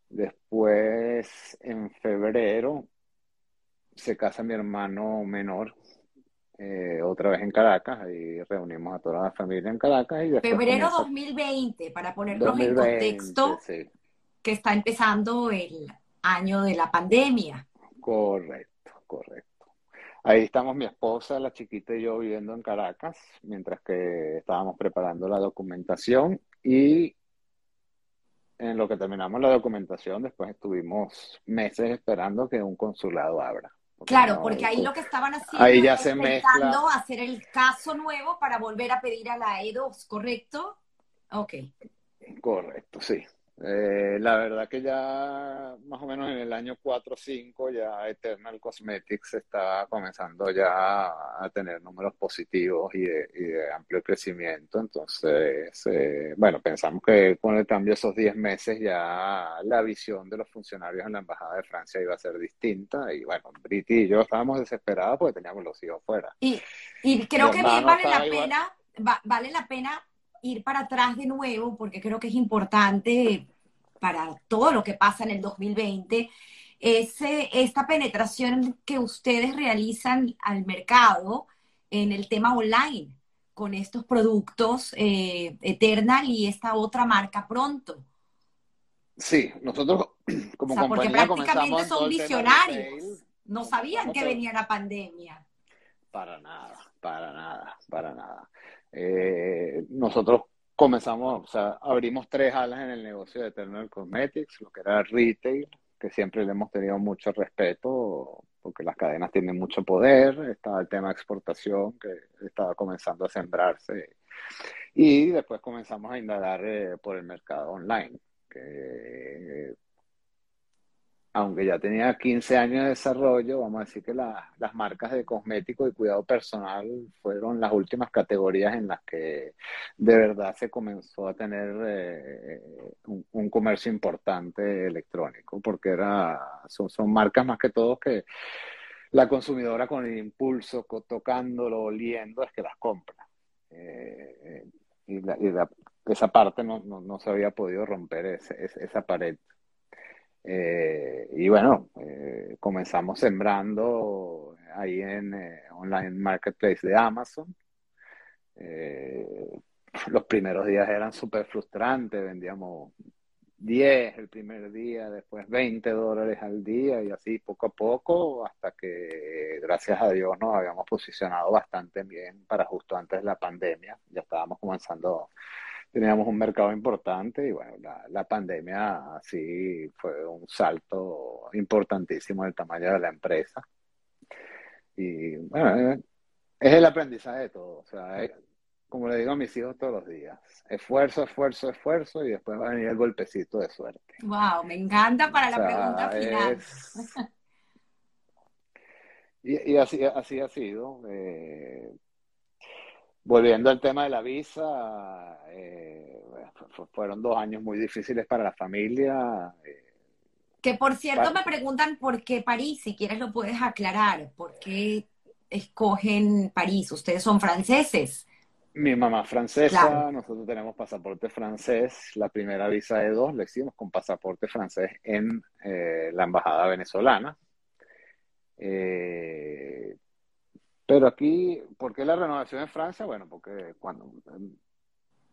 Después, en febrero, se casa mi hermano menor, eh, otra vez en Caracas, y reunimos a toda la familia en Caracas. Y Febrero 2020, para ponernos en contexto, que está empezando el año de la pandemia. Correcto, correcto. Ahí estamos mi esposa, la chiquita y yo viviendo en Caracas, mientras que estábamos preparando la documentación y en lo que terminamos la documentación, después estuvimos meses esperando que un consulado abra. Claro, porque ahí lo que estaban haciendo ahí ya se mezcla. hacer el caso nuevo para volver a pedir a la E2, ¿correcto? Ok. Correcto, sí. Eh, la verdad que ya más o menos en el año 4 o 5 ya Eternal Cosmetics está comenzando ya a tener números positivos y de, amplio crecimiento. Entonces, eh, bueno, pensamos que con el cambio de esos 10 meses ya la visión de los funcionarios en la Embajada de Francia iba a ser distinta. Y bueno, Briti y yo estábamos desesperados porque teníamos los hijos fuera. Y, y creo que bien vale la pena, vale la pena ir para atrás de nuevo, porque creo que es importante para todo lo que pasa en el 2020, es esta penetración que ustedes realizan al mercado en el tema online con estos productos eh, Eternal y esta otra marca pronto. Sí, nosotros como o porque prácticamente son visionarios, no sabían que venía la pandemia. Para nada, para nada, para nada. Eh, nosotros comenzamos, o sea, abrimos tres alas en el negocio de Eternal Cosmetics, lo que era retail, que siempre le hemos tenido mucho respeto porque las cadenas tienen mucho poder, estaba el tema de exportación que estaba comenzando a sembrarse y después comenzamos a indagar eh, por el mercado online, que aunque ya tenía 15 años de desarrollo, vamos a decir que las marcas de cosmético y cuidado personal fueron las últimas categorías en las que de verdad se comenzó a tener eh, un, comercio importante electrónico, porque era, son, marcas más que todo que la consumidora con el impulso, tocándolo, oliendo, es que las compra. Eh, y, esa parte no, no, se había podido romper esa pared eh, y bueno, eh, comenzamos sembrando ahí en eh, Online Marketplace de Amazon. los primeros días eran súper frustrantes, vendíamos 10 el primer día, después 20 dólares al día y así poco a poco hasta que gracias a Dios nos habíamos posicionado bastante bien para justo antes de la pandemia. Ya estábamos comenzando teníamos un mercado importante y bueno, la, pandemia sí fue un salto importantísimo del tamaño de la empresa. Y bueno, es el aprendizaje de todo. O sea, como le digo a mis hijos todos los días, esfuerzo, esfuerzo, esfuerzo y después va a venir el golpecito de suerte. Wow, me encanta para la pregunta final. Y, así, así ha sido. Eh, Volviendo al tema de la visa, eh, fueron dos años muy difíciles para la familia. Eh, Que por cierto me preguntan por qué París, si quieres lo puedes aclarar, ¿por qué escogen París? Ustedes son franceses. Mi mamá francesa, nosotros tenemos pasaporte francés, la primera visa de dos la hicimos con pasaporte francés en eh, la embajada venezolana. Eh, pero aquí, ¿por qué la renovación en Francia? Bueno, porque cuando em,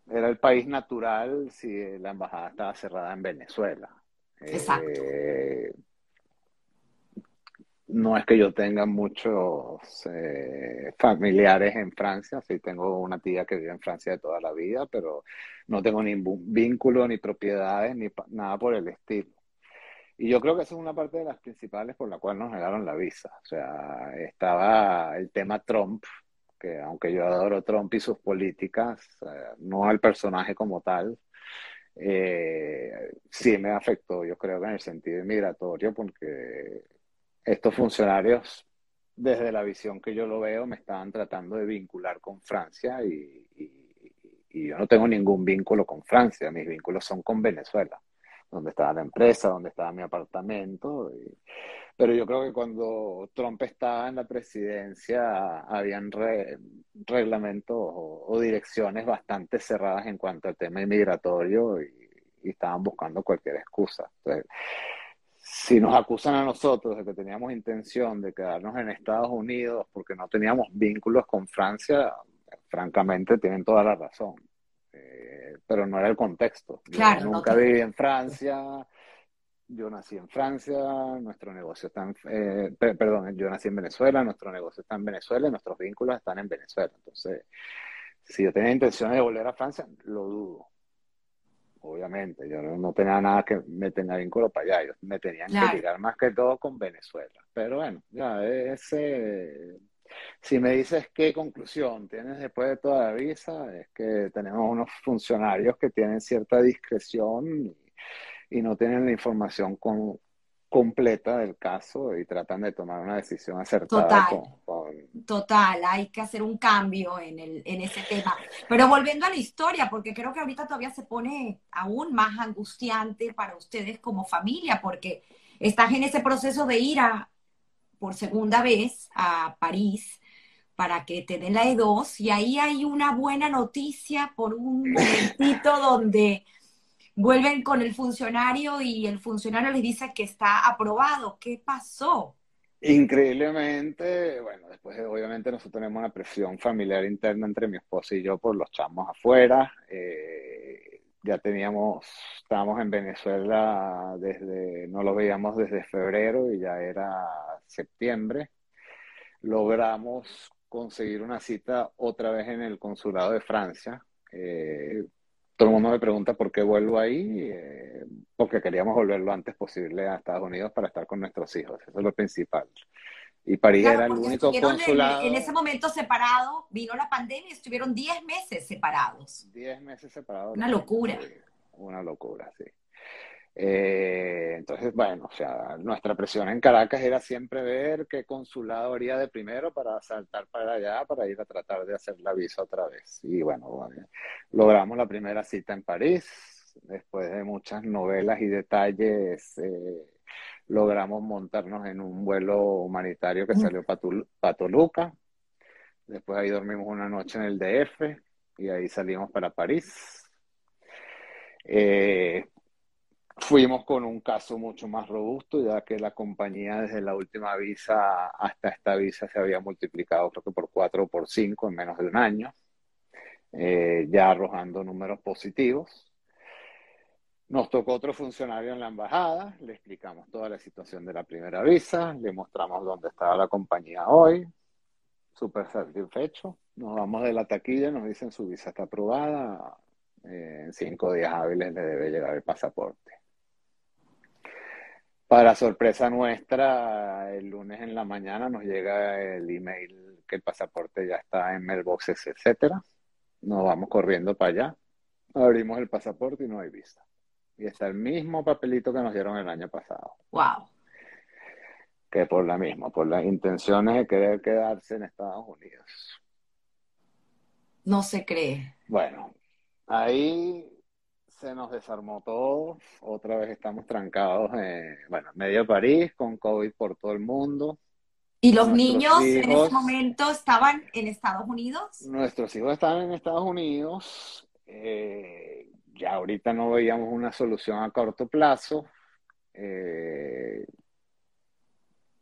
era el país natural si la embajada estaba cerrada en Venezuela. Exacto. Eh, no es que yo tenga muchos eh, familiares en Francia, sí tengo una tía que vive en Francia de toda la vida, pero no tengo ningún vínculo, ni propiedades, ni nada por el estilo. Y yo creo que esa es una parte de las principales por la cual nos negaron la visa. O sea, estaba el tema Trump, que aunque yo adoro Trump y sus políticas, eh, no al personaje como tal, eh, sí me afectó, yo creo que en el sentido migratorio, porque estos funcionarios, desde la visión que yo lo veo, me estaban tratando de vincular con Francia y, yo no tengo ningún vínculo con Francia, mis vínculos son con Venezuela, donde estaba la empresa, donde estaba mi apartamento. pero yo creo que cuando Trump estaba en la presidencia, habían reglamentos o, direcciones bastante cerradas en cuanto al tema inmigratorio y, estaban buscando cualquier excusa. Si nos acusan a nosotros de que teníamos intención de quedarnos en Estados Unidos porque no teníamos vínculos con Francia, francamente tienen toda la razón. Eh, pero no era el contexto. Claro, yo nunca viví en Francia, yo nací en Francia, nuestro negocio está en, eh, perdón, yo nací en Venezuela, nuestro negocio está en Venezuela y nuestros vínculos están en Venezuela. Entonces, si yo tenía intención de volver a Francia, lo dudo obviamente. Yo no, tenía nada que me tenía vínculo para allá. Ellos me tenían que ligar más que todo con Venezuela. Pero bueno, ya ese. Si me dices qué conclusión tienes después de toda la visa, es que tenemos unos funcionarios que tienen cierta discreción y, y no tienen la información con, completa del caso y tratan de tomar una decisión acertada. Total, total, hay que hacer un cambio en, el, en ese tema. Pero volviendo a la historia, porque creo que ahorita todavía se pone aún más angustiante para ustedes como familia, porque estás en ese proceso de ir a, por segunda vez a París para que te den la E2 y ahí hay una buena noticia por un momentito donde vuelven con el funcionario y el funcionario les dice que está aprobado. ¿Qué pasó? Increíblemente, bueno, después obviamente nosotros tenemos una presión familiar interna entre mi esposa y yo por los chamos afuera. Eh, ya teníamos, estábamos en Venezuela desde, no lo veíamos desde febrero y ya era septiembre. Logramos conseguir una cita otra vez en el consulado de Francia. Eh, todo el mundo me pregunta por qué vuelvo ahí, eh, porque queríamos volver lo antes posible a Estados Unidos para estar con nuestros hijos, eso es lo principal. Y París era el único consulado. En, ese momento separado, vino la pandemia y estuvieron 10 meses separados. 10 meses separados. Una locura. Una locura, sí. Eh, entonces, bueno, o sea, nuestra presión en Caracas era siempre ver qué consulado haría de primero para saltar para allá, para ir a tratar de hacer la visa otra vez. Y bueno, logramos la primera cita en París, después de muchas novelas y detalles. Eh, logramos montarnos en un vuelo humanitario que salió para Toluca. Después ahí dormimos una noche en el DF y ahí salimos para París. Eh, Fuimos con un caso mucho más robusto, ya que la compañía desde la última visa hasta esta visa se había multiplicado creo que por cuatro o por cinco en menos de un año, eh, ya arrojando números positivos. Nos tocó otro funcionario en la embajada, le explicamos toda la situación de la primera visa, le mostramos dónde estaba la compañía hoy, súper satisfecho. Nos vamos de la taquilla, nos dicen su visa está aprobada, eh, en cinco días hábiles le debe llegar el pasaporte. Para sorpresa nuestra, el lunes en la mañana nos llega el email que el pasaporte ya está en mailboxes, etcétera. Nos vamos corriendo para allá, abrimos el pasaporte y no hay vista. Y está el mismo papelito que nos dieron el año pasado. Wow. Que por la misma, por las intenciones de querer quedarse en Estados Unidos. No se cree. Bueno, ahí se nos desarmó todo. Otra vez estamos trancados, en, bueno, medio París, con COVID por todo el mundo. ¿Y los niños en ese momento estaban en Estados Unidos? Nuestros hijos estaban en Estados Unidos. Eh, ya ahorita no veíamos una solución a corto plazo. Eh,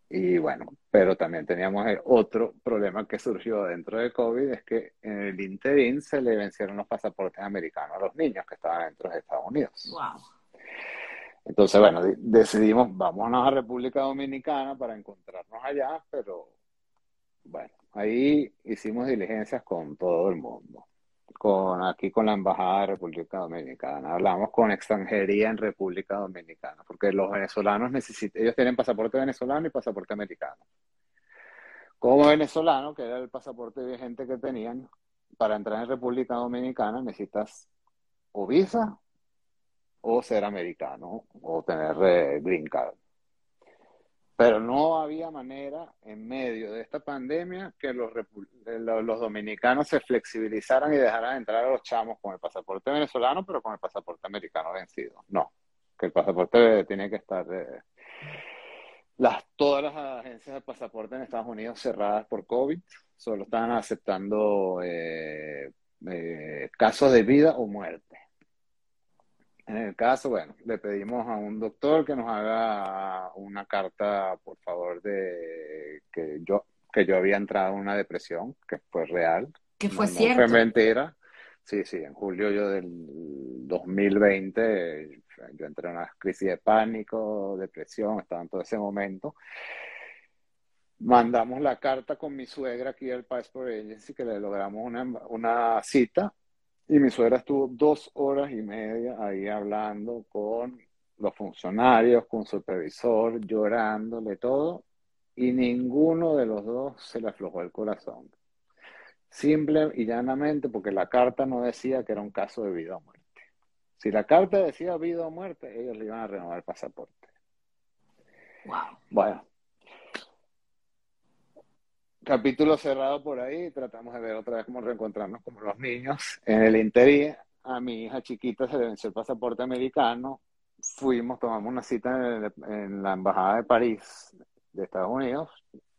y bueno, pero también teníamos otro problema que surgió dentro de COVID, es que en el interín se le vencieron los pasaportes americanos a los niños que estaban dentro de Estados Unidos. Wow. Entonces, bueno, decidimos, vámonos a República Dominicana para encontrarnos allá, pero bueno, ahí hicimos diligencias con todo el mundo. Con, aquí con la Embajada de República Dominicana. Hablamos con extranjería en República Dominicana, porque los venezolanos necesitan, ellos tienen pasaporte venezolano y pasaporte americano. Como venezolano, que era el pasaporte vigente que tenían, para entrar en República Dominicana necesitas o visa o ser americano o tener eh, green card. Pero no había manera en medio de esta pandemia que los, los dominicanos se flexibilizaran y dejaran entrar a los chamos con el pasaporte venezolano, pero con el pasaporte americano vencido. No, que el pasaporte tiene que estar... Eh, las, todas las agencias de pasaporte en Estados Unidos cerradas por COVID, solo estaban aceptando eh, casos de vida o muerte. En el caso, bueno, le pedimos a un doctor que nos haga una carta, por favor, de que yo, que yo había entrado en una depresión, que fue real. Que fue cierto. fue mentira. Sí, sí, en julio yo del 2020 yo entré en una crisis de pánico, depresión, estaba en todo ese momento. Mandamos la carta con mi suegra aquí al Passport Agency, que le logramos una, una cita y mi suegra estuvo dos horas y media ahí hablando con los funcionarios, con su supervisor, llorándole todo, y ninguno de los dos se le aflojó el corazón. Simple y llanamente porque la carta no decía que era un caso de vida o muerte. Si la carta decía vida o muerte, ellos le iban a renovar el pasaporte. Wow. Bueno, capítulo cerrado por ahí, tratamos de ver otra vez cómo reencontrarnos como los niños. En el interior, a mi hija chiquita se le venció el pasaporte americano, fuimos, tomamos una cita en, la Embajada de París de Estados Unidos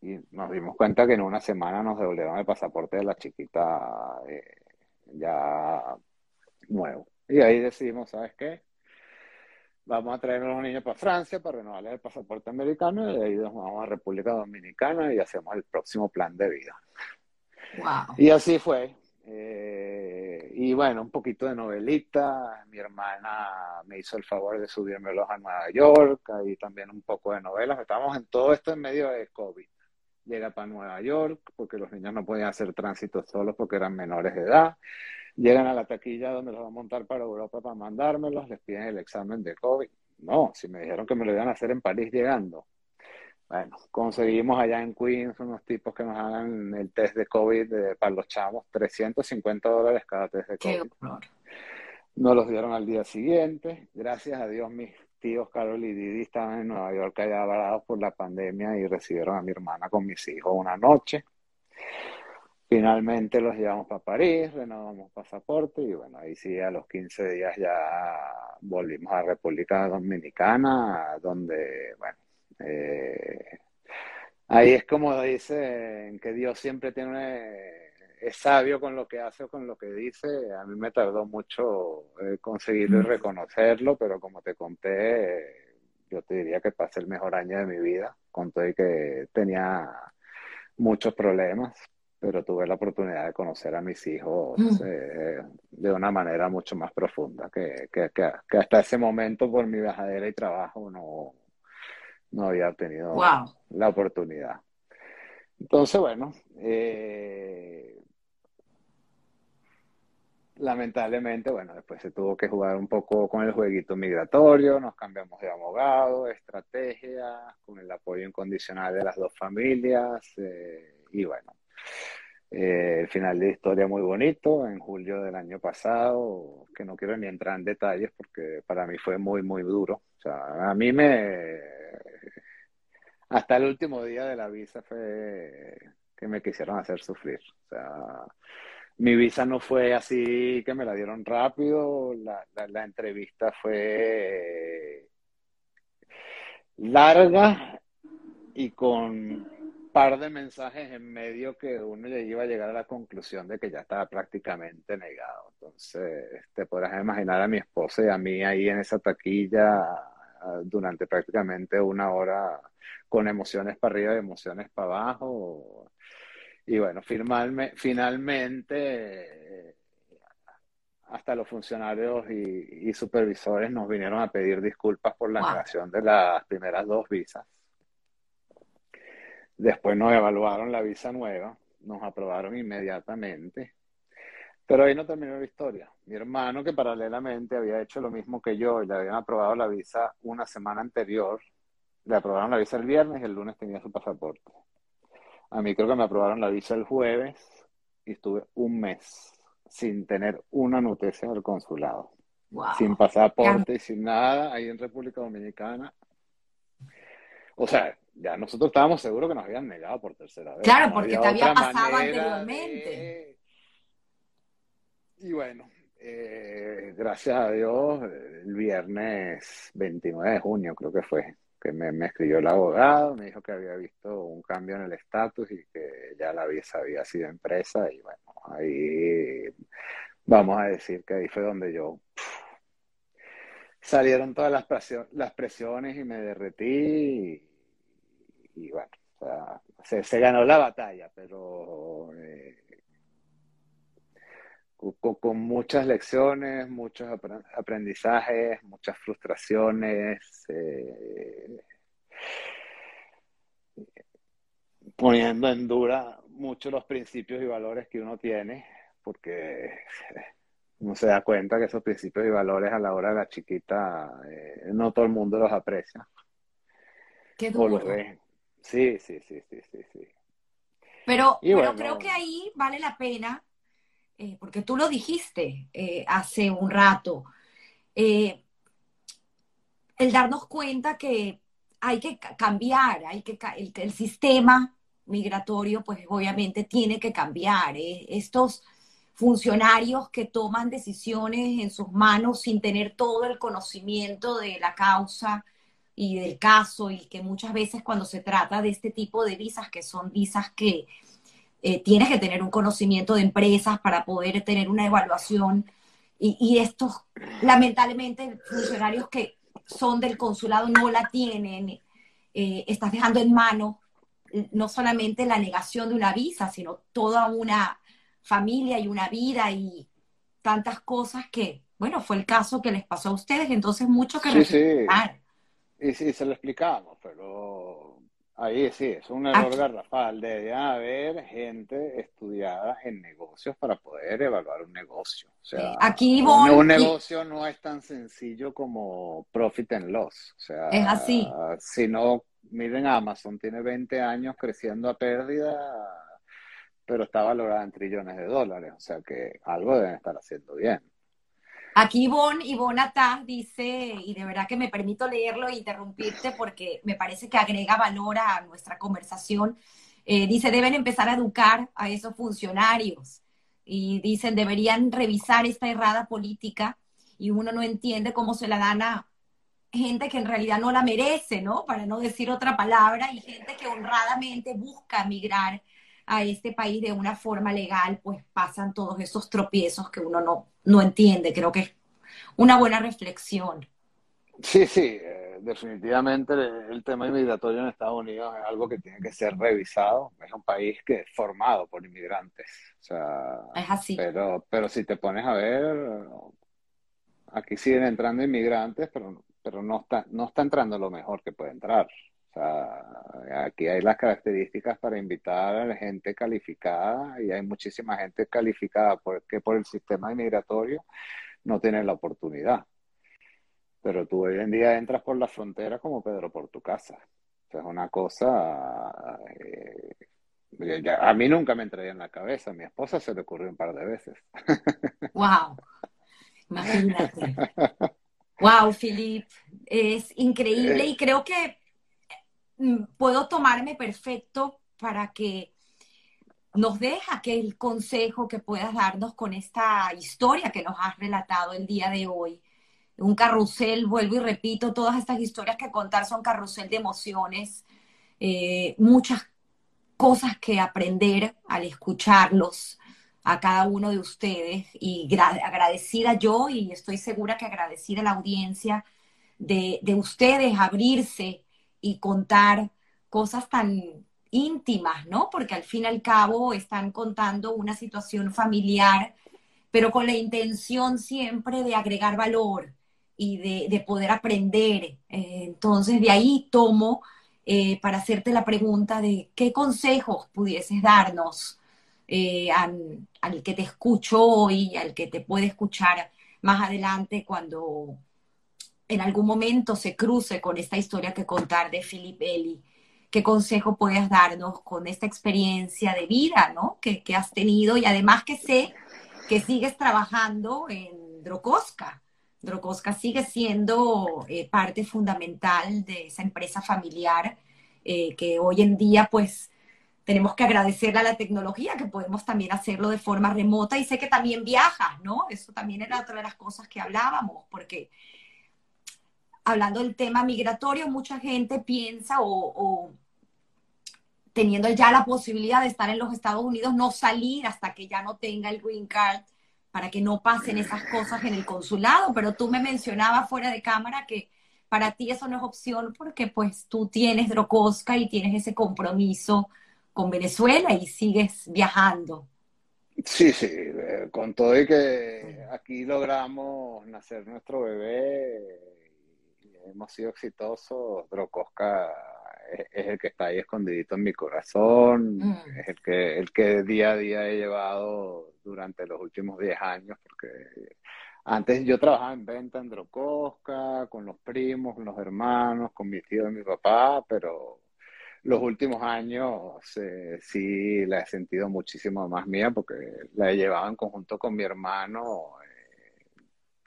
y nos dimos cuenta que en una semana nos devolvieron el pasaporte de la chiquita eh, ya nuevo. Y ahí decidimos, ¿sabes qué? Vamos a traer a los niños para Francia para renovarles el pasaporte americano y de ahí nos vamos a República Dominicana y hacemos el próximo plan de vida. Wow. Y así fue. Eh, y bueno, un poquito de novelita. Mi hermana me hizo el favor de subírmelos a Nueva York, ahí también un poco de novelas. Estábamos en todo esto en medio de COVID. Llega para Nueva York porque los niños no podían hacer tránsito solos porque eran menores de edad. Llegan a la taquilla donde los van a montar para Europa para mandármelos, les piden el examen de COVID. No, si me dijeron que me lo iban a hacer en París llegando. Bueno, conseguimos allá en Queens unos tipos que nos hagan el test de COVID para los chavos, 350 dólares cada test de COVID. Nos los dieron al día siguiente. Gracias a Dios, mis tíos Carol y Didi estaban en Nueva York allá varados por la pandemia y recibieron a mi hermana con mis hijos una noche. Finalmente los llevamos para París, renovamos pasaporte y bueno, ahí sí a los 15 días ya volvimos a República Dominicana, donde, bueno, eh, ahí es como dicen que Dios siempre tiene, es sabio con lo que hace o con lo que dice. A mí me tardó mucho eh, conseguirlo y reconocerlo, pero como te conté, yo te diría que pasé el mejor año de mi vida, con todo y que tenía muchos problemas pero tuve la oportunidad de conocer a mis hijos mm. eh, de una manera mucho más profunda, que, que, que, hasta ese momento por mi bajadera y trabajo no, no había tenido la oportunidad. Entonces, bueno, eh, lamentablemente, bueno, después se tuvo que jugar un poco con el jueguito migratorio, nos cambiamos de abogado, estrategia, con el apoyo incondicional de las dos familias, eh, y bueno, eh, el final de historia muy bonito, en julio del año pasado, que no quiero ni entrar en detalles porque para mí fue muy, muy duro. O sea, a mí me... Hasta el último día de la visa fue que me quisieron hacer sufrir. O sea, mi visa no fue así que me la dieron rápido, la, la entrevista fue larga y con par de mensajes en medio que uno ya iba a llegar a la conclusión de que ya estaba prácticamente negado. Entonces, te podrás imaginar a mi esposa y a mí ahí en esa taquilla durante prácticamente una hora con emociones para arriba y emociones para abajo. Y bueno, finalmente hasta los funcionarios y, supervisores nos vinieron a pedir disculpas por la negación de las primeras dos visas. Después nos evaluaron la visa nueva, nos aprobaron inmediatamente. Pero ahí no terminó la historia. Mi hermano, que paralelamente había hecho lo mismo que yo y le habían aprobado la visa una semana anterior, le aprobaron la visa el viernes y el lunes tenía su pasaporte. A mí creo que me aprobaron la visa el jueves y estuve un mes sin tener una noticia del consulado. Sin pasaporte y sin nada, ahí en República Dominicana. O sea, ya nosotros estábamos seguros que nos habían negado por tercera vez. Claro, porque te había pasado anteriormente. Y bueno, eh, gracias a Dios, el viernes 29 de junio creo que fue, que me, me, escribió el abogado, me dijo que había visto un cambio en el estatus y que ya la visa había sido empresa y bueno, ahí vamos a decir que ahí fue donde yo salieron todas las, las presiones y me derretí y, bueno, se, ganó la batalla, pero eh, con, muchas lecciones, muchos aprendizajes, muchas frustraciones, eh, poniendo en dura mucho los principios y valores que uno tiene, porque uno se da cuenta que esos principios y valores a la hora de la chiquita eh, no todo el mundo los aprecia. Qué duro. Sí, sí, sí, sí, sí, sí. Pero, pero creo que ahí vale la pena eh, porque tú lo dijiste eh, hace un rato, eh, el darnos cuenta que hay que cambiar, hay que el, sistema migratorio, pues obviamente tiene que cambiar. Estos funcionarios que toman decisiones en sus manos sin tener todo el conocimiento de la causa y del caso, y que muchas veces cuando se trata de este tipo de visas, que son visas que eh, tienes que tener un conocimiento de empresas para poder tener una evaluación. Y, estos, lamentablemente, funcionarios que son del consulado no la tienen, eh, estás dejando en mano no solamente la negación de una visa, sino toda una familia y una vida y tantas cosas que, bueno, fue el caso que les pasó a ustedes, entonces mucho que sí, Y sí, se lo explicamos, pero Ahí sí, es un error garrafal. Debe haber gente estudiada en negocios para poder evaluar un negocio. O sea, Aquí un, negocio no es tan sencillo como profit and loss. O sea, es así. Si no, miren, Amazon tiene 20 años creciendo a pérdida, pero está valorada en trillones de dólares. O sea que algo deben estar haciendo bien. Aquí Ivonne, Ivonne dice, y de verdad que me permito leerlo e interrumpirte porque me parece que agrega valor a nuestra conversación. Eh, dice, deben empezar a educar a esos funcionarios. Y dicen, deberían revisar esta errada política y uno no entiende cómo se la dan a gente que en realidad no la merece, ¿no? Para no decir otra palabra, y gente que honradamente busca migrar a este país de una forma legal, pues pasan todos esos tropiezos que uno no, no entiende. Creo que es una buena reflexión. Sí, sí, eh, definitivamente el, tema inmigratorio en Estados Unidos es algo que tiene que ser revisado. Es un país que es formado por inmigrantes. O sea, es así. Pero, pero si te pones a ver, aquí siguen entrando inmigrantes, pero, pero no, está, no está entrando lo mejor que puede entrar. O sea, aquí hay las características para invitar a la gente calificada y hay muchísima gente calificada porque por el sistema inmigratorio no tienen la oportunidad. Pero tú hoy en día entras por la frontera como Pedro por tu casa. O sea, es una cosa... Eh, a mí nunca me entraría en la cabeza. A mi esposa se le ocurrió un par de veces. ¡Wow! Imagínate. ¡Wow, Philip! Es increíble y creo que puedo tomarme perfecto para que nos deja aquel consejo que puedas darnos con esta historia que nos has relatado el día de hoy. Un carrusel, vuelvo y repito, todas estas historias que contar son carrusel de emociones, eh, muchas cosas que aprender al escucharlos a cada uno de ustedes y agradecida yo y estoy segura que agradecida la audiencia de ustedes abrirse y contar cosas tan íntimas, ¿no? Porque al fin y al cabo están contando una situación familiar, pero con la intención siempre de agregar valor y de, poder aprender. Eh, entonces, de ahí tomo eh, para hacerte la pregunta de qué consejos pudieses darnos eh, al, al, que te escucho hoy, al que te puede escuchar más adelante cuando en algún momento se cruce con esta historia que contar de Philip Eli qué consejo puedes darnos con esta experiencia de vida, ¿no? Que, has tenido y además que sé que sigues trabajando en Drocosca. Drocosca sigue siendo eh, parte fundamental de esa empresa familiar eh, que hoy en día pues tenemos que agradecerle a la tecnología que podemos también hacerlo de forma remota y sé que también viajas, ¿no? Eso también era otra de las cosas que hablábamos, porque hablando del tema migratorio, mucha gente piensa o, teniendo ya la posibilidad de estar en los Estados Unidos, no salir hasta que ya no tenga el green card para que no pasen esas cosas en el consulado. Pero tú me mencionabas fuera de cámara que para ti eso no es opción porque pues tú tienes Drocosca y tienes ese compromiso con Venezuela y sigues viajando. Sí, sí, eh, con todo y que aquí logramos nacer nuestro bebé, hemos sido exitosos, Drocosca es, el que está ahí escondidito en mi corazón, mm. es el que, el que día a día he llevado durante los últimos 10 años, porque antes yo trabajaba en venta en Drocosca, con los primos, con los hermanos, con mi tío y mi papá, pero los últimos años eh, sí la he sentido muchísimo más mía porque la he llevado en conjunto con mi hermano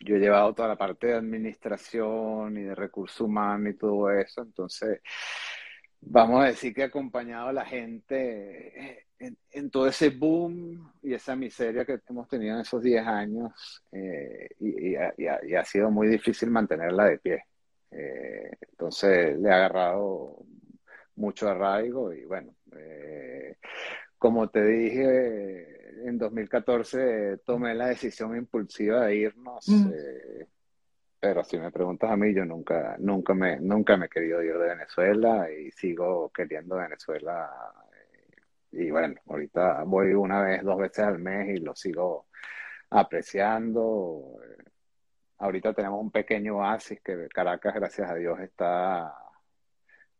yo he llevado toda la parte de administración y de recursos humanos y todo eso, entonces vamos a decir que he acompañado a la gente en, todo ese boom y esa miseria que hemos tenido en esos 10 años eh, y, ha, sido muy difícil mantenerla de pie. Eh, entonces le ha agarrado mucho arraigo y bueno, eh, como te dije, en 2014 tomé la decisión impulsiva de irnos, mm. eh, pero si me preguntas a mí, yo nunca, nunca me, nunca me he querido ir de Venezuela y sigo queriendo Venezuela. Eh, y bueno, ahorita voy una vez, dos veces al mes y lo sigo apreciando. Ahorita tenemos un pequeño oasis que Caracas, gracias a Dios, está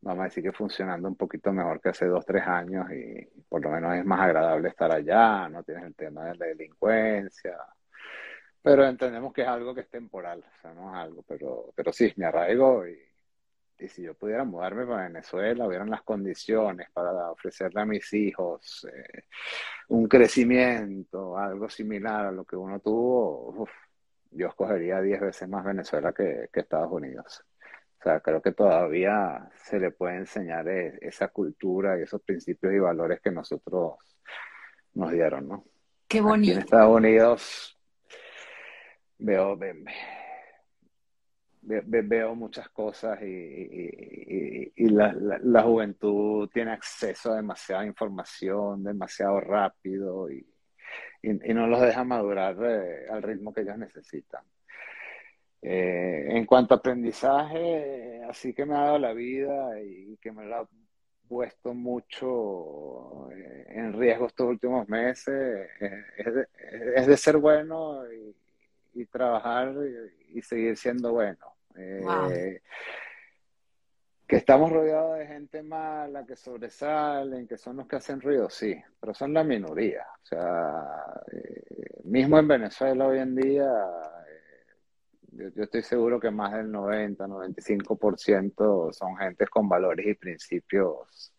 vamos a decir que funcionando un poquito mejor que hace dos, tres años y por lo menos es más agradable estar allá, no tienes el tema de la delincuencia, pero entendemos que es algo que es temporal, o sea, no es algo, pero, pero sí, me arraigo y, si yo pudiera mudarme para Venezuela, hubieran las condiciones para ofrecerle a mis hijos eh, un crecimiento, algo similar a lo que uno tuvo, yo escogería diez veces más Venezuela que, que Estados Unidos. O sea, creo que todavía se le puede enseñar e, esa cultura y esos principios y valores que nosotros nos dieron, ¿no? Qué bonito. en Estados Unidos veo, veo muchas cosas y, la, juventud tiene acceso a demasiada información, demasiado rápido y, no los deja madurar eh, al ritmo que ellos necesitan. Eh, en cuanto a aprendizaje, así que me ha dado la vida y que me lo ha puesto mucho eh, en riesgo estos últimos meses, eh, es, de, ser bueno y, trabajar y, seguir siendo bueno. Que estamos rodeados de gente mala, que sobresalen, que son los que hacen ruido, sí, pero son la minoría. O sea, mismo en Venezuela hoy en día yo, estoy seguro que más del 90, 95% son gentes con valores y principios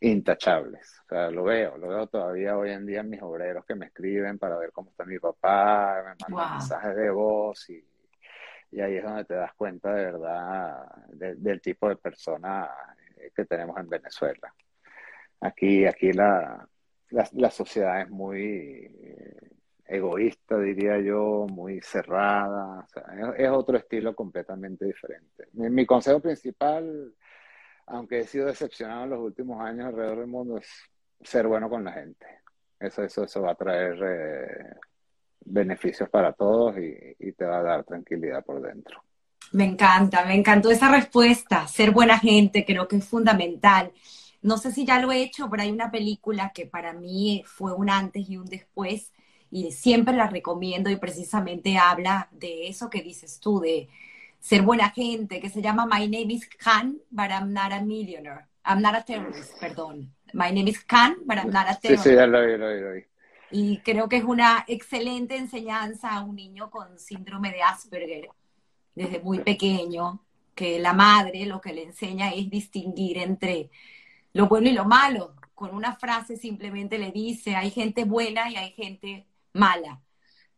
intachables. O sea, lo veo, lo veo todavía hoy en día en mis obreros que me escriben para ver cómo está mi papá, me mandan mensajes de voz y, y, ahí es donde te das cuenta de verdad del tipo de persona que tenemos en Venezuela. Aquí, aquí la, la, sociedad es muy eh, egoísta, diría yo, muy cerrada, es, otro estilo completamente diferente. Mi, consejo principal, aunque he sido decepcionado en los últimos años alrededor del mundo, es ser bueno con la gente. Eso, eso, eso va a traer eh, beneficios para todos y te va a dar tranquilidad por dentro. Me encanta, me encantó esa respuesta. Ser buena gente creo que es fundamental. No sé si ya lo he hecho, pero hay una película que para mí fue un antes y un después y siempre la recomiendo y precisamente habla de eso que dices tú, de ser buena gente, que se llama My Name is Khan, but I'm not a millionaire. I'm not a terrorist, perdón. My name is Khan, but I'm not a terrorist. Sí, sí, ya lo vi, lo vi, lo vi. Y creo que es una excelente enseñanza a un niño con síndrome de Asperger desde muy pequeño, que la madre lo que le enseña es distinguir entre lo bueno y lo malo. Con una frase simplemente le dice, hay gente buena y hay gente mala.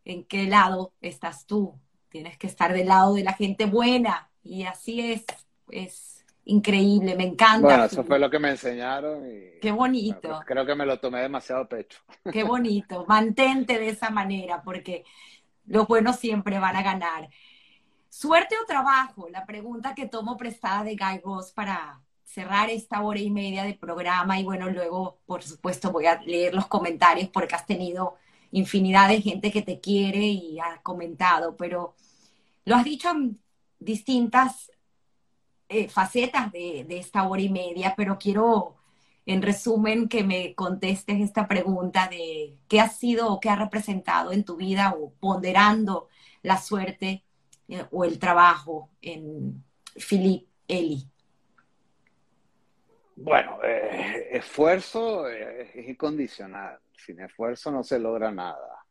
¿En qué lado estás tú? Tienes que estar del lado de la gente buena. Y así es, es increíble, me encanta. Bueno, eso fue lo que me enseñaron. Y, Qué bonito. creo que me lo tomé demasiado pecho. Qué bonito. Mantente de esa manera porque los buenos siempre van a ganar. ¿Suerte o trabajo? La pregunta que tomo prestada de Guy Ross para cerrar esta hora y media de programa y bueno, luego por supuesto voy a leer los comentarios porque has tenido infinidad de gente que te quiere y ha comentado, pero lo has dicho en distintas eh, facetas de, esta hora y media, pero quiero en resumen que me contestes esta pregunta de qué ha sido o qué ha representado en tu vida o ponderando la suerte eh, o el trabajo en Philip Eli? Bueno, eh, esfuerzo es incondicional. Sin esfuerzo no se logra nada.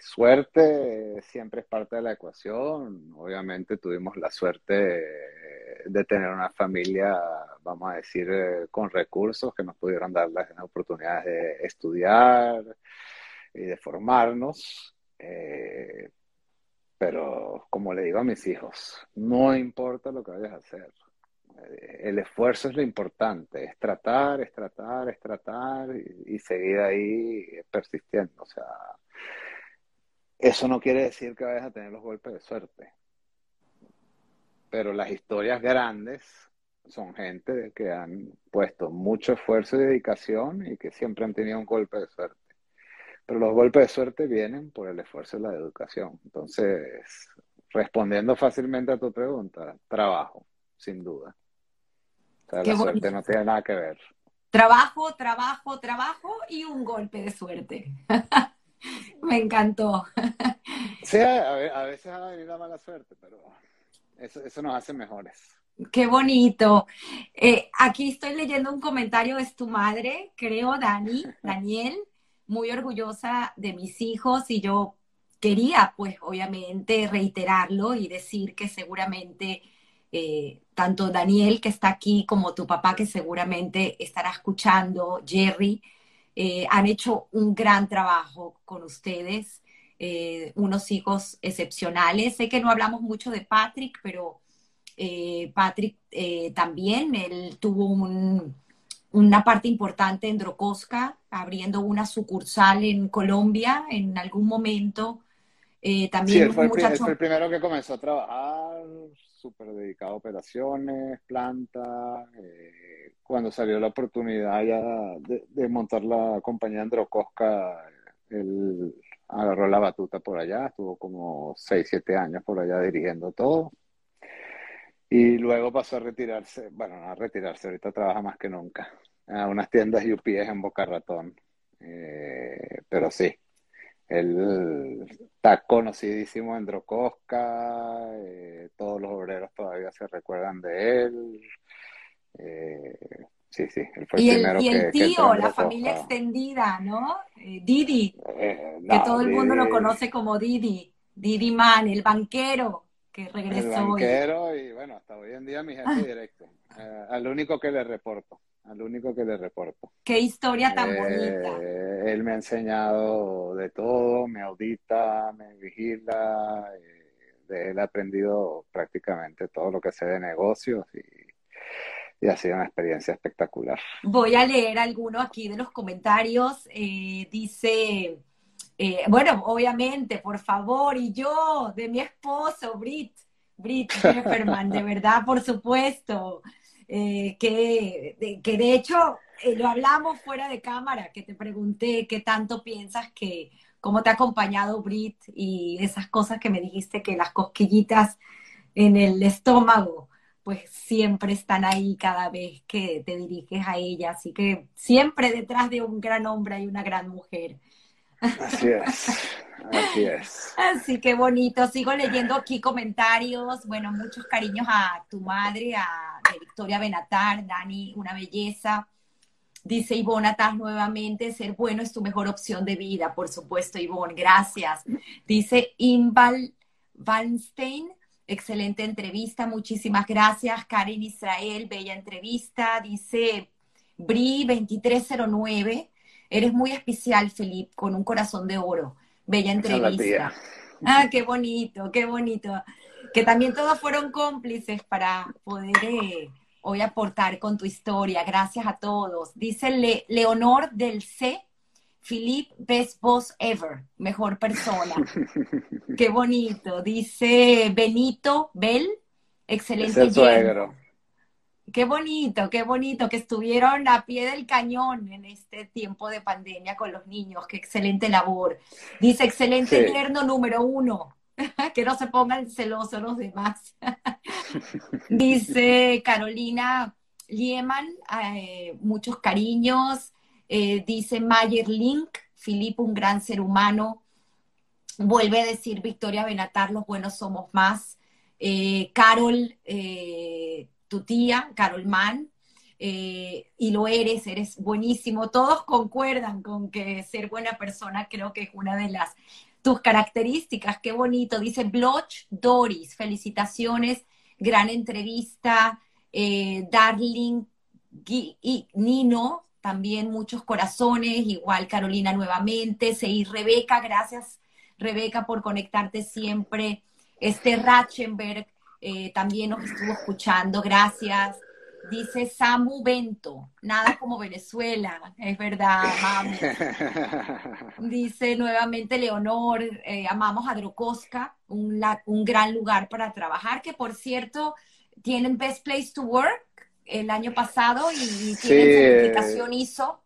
suerte siempre es parte de la ecuación. Obviamente tuvimos la suerte de tener una familia, vamos a decir, con recursos que nos pudieron dar las oportunidades de estudiar y de formarnos. Pero como le digo a mis hijos, no importa lo que vayas a hacer. El esfuerzo es lo importante, es tratar, es tratar, es tratar y, seguir ahí persistiendo. O sea, eso no quiere decir que vayas a tener los golpes de suerte. Pero las historias grandes son gente que han puesto mucho esfuerzo y dedicación y que siempre han tenido un golpe de suerte. Pero los golpes de suerte vienen por el esfuerzo de la educación. Entonces, respondiendo fácilmente a tu pregunta, trabajo, sin duda. La suerte no tiene nada que ver. Trabajo, trabajo, trabajo y un golpe de suerte. Me encantó. sí, a, veces ha venido la mala suerte, pero eso, eso nos hace mejores. Qué bonito. Eh, aquí estoy leyendo un comentario, es tu madre, creo, Dani, Daniel muy orgullosa de mis hijos y yo quería, pues, obviamente, reiterarlo y decir que seguramente eh, tanto Daniel, que está aquí, como tu papá, que seguramente estará escuchando, Jerry, eh, han hecho un gran trabajo con ustedes, eh, unos hijos excepcionales. Sé que no hablamos mucho de Patrick, pero Patrick también, él tuvo un una parte importante en Drocosca, abriendo una sucursal en Colombia en algún momento. También sí, fue, el, primero que comenzó a trabajar, súper dedicado a operaciones, planta. Eh, cuando salió la oportunidad ya de, montar la compañía en Drocosca, él agarró la batuta por allá, estuvo como 6, 7 años por allá dirigiendo todo. Y luego pasó a retirarse, bueno, no a retirarse, ahorita trabaja más que nunca, a unas tiendas UPS en Boca Ratón. Eh, pero sí, él está conocidísimo en Drocosca, eh, todos los obreros todavía se recuerdan de él. Eh, sí, sí, él fue y el, primero y el tío, la familia extendida, ¿no? Didi, que todo el mundo lo conoce como Didi, Didi Man, el banquero que regresó. El banquero y, bueno, hasta hoy en día mi jefe directo, al único que le reporto al único que le reporto. Qué historia tan bonita. Eh, él me ha enseñado de todo, me audita, me vigila, eh, de él he aprendido prácticamente todo lo que sé de negocios y y ha sido una experiencia espectacular. Voy a leer alguno aquí de los comentarios. Eh, dice, eh, bueno, obviamente, por favor, y yo, de mi esposo, Brit, Brit Hefferman, de verdad, por supuesto. Eh, que, de, que de hecho lo hablamos fuera de cámara, que te pregunté qué tanto piensas que, cómo te ha acompañado Brit y esas cosas que me dijiste que las cosquillitas en el estómago pues siempre están ahí cada vez que te diriges a ella. Así que siempre detrás de un gran hombre hay una gran mujer. Así es, así que bonito. Sigo leyendo aquí comentarios. Bueno, muchos cariños a tu madre, a Victoria Benatar, Dani, una belleza. Dice Ivonne Atas nuevamente, ser bueno es tu mejor opción de vida, por supuesto, Ivonne, gracias. Dice Imbal Weinstein, Excelente entrevista, muchísimas gracias. Karen Israel, bella entrevista. Dice Bri 2309, eres muy especial, Felipe, con un corazón de oro. Bella entrevista. Ah, qué bonito, qué bonito. Que también todos fueron cómplices para poder eh, hoy aportar con tu historia. Gracias a todos. Dice Leonor del C. Philip, best boss ever, mejor persona. Qué bonito. Dice Benito Bell, excelente. Es suegro. Qué bonito, qué bonito que estuvieron a pie del cañón en este tiempo de pandemia con los niños. Qué excelente labor. Dice excelente yerno número uno. que no se pongan celosos los demás. Dice Carolina Lieman, eh, muchos cariños. Eh, dice Mayer Link, Filipe, un gran ser humano. Vuelve a decir Victoria Benatar, los buenos somos más. Eh, Carol, eh, tu tía, Carol Mann, y lo eres, eres buenísimo. Todos concuerdan con que ser buena persona creo que es una de las tus características. Qué bonito. Dice Bloch Doris, felicitaciones, gran entrevista. Darling y Nino, también muchos corazones, igual Carolina nuevamente, Seguí Rebeca, gracias Rebeca por conectarte siempre. Este Ratchenberg eh, también nos estuvo escuchando, gracias. Dice Samu Bento, nada como Venezuela, es verdad, amamos. Dice nuevamente Leonor, eh, amamos a Drocosca, un, un gran lugar para trabajar, que por cierto, tienen Best Place to Work el año pasado y, tienen certificación ISO.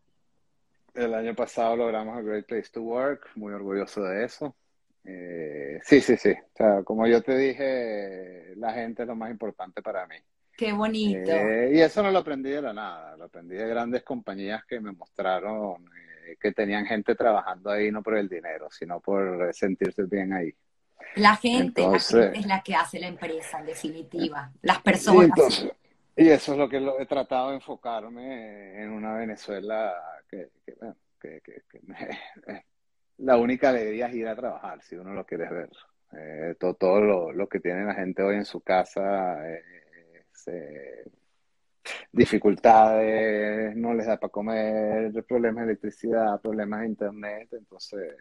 El año pasado logramos el Great Place to Work, muy orgulloso de eso. Eh, sí, sí, sí. O sea, como yo te dije, la gente es lo más importante para mí. Qué bonito. Eh, y eso no lo aprendí de la nada, lo aprendí de grandes compañías que me mostraron eh, que tenían gente trabajando ahí no por el dinero, sino por sentirse bien ahí. La gente, es la que hace la empresa, en definitiva. Las personas. Y eso es lo que he tratado de enfocarme en una Venezuela que, la única alegría es ir a trabajar, si uno lo quiere ver. Eh, todo, lo, que tiene la gente hoy en su casa, eh, dificultades, no les da para comer, problemas de electricidad, problemas de internet. Entonces,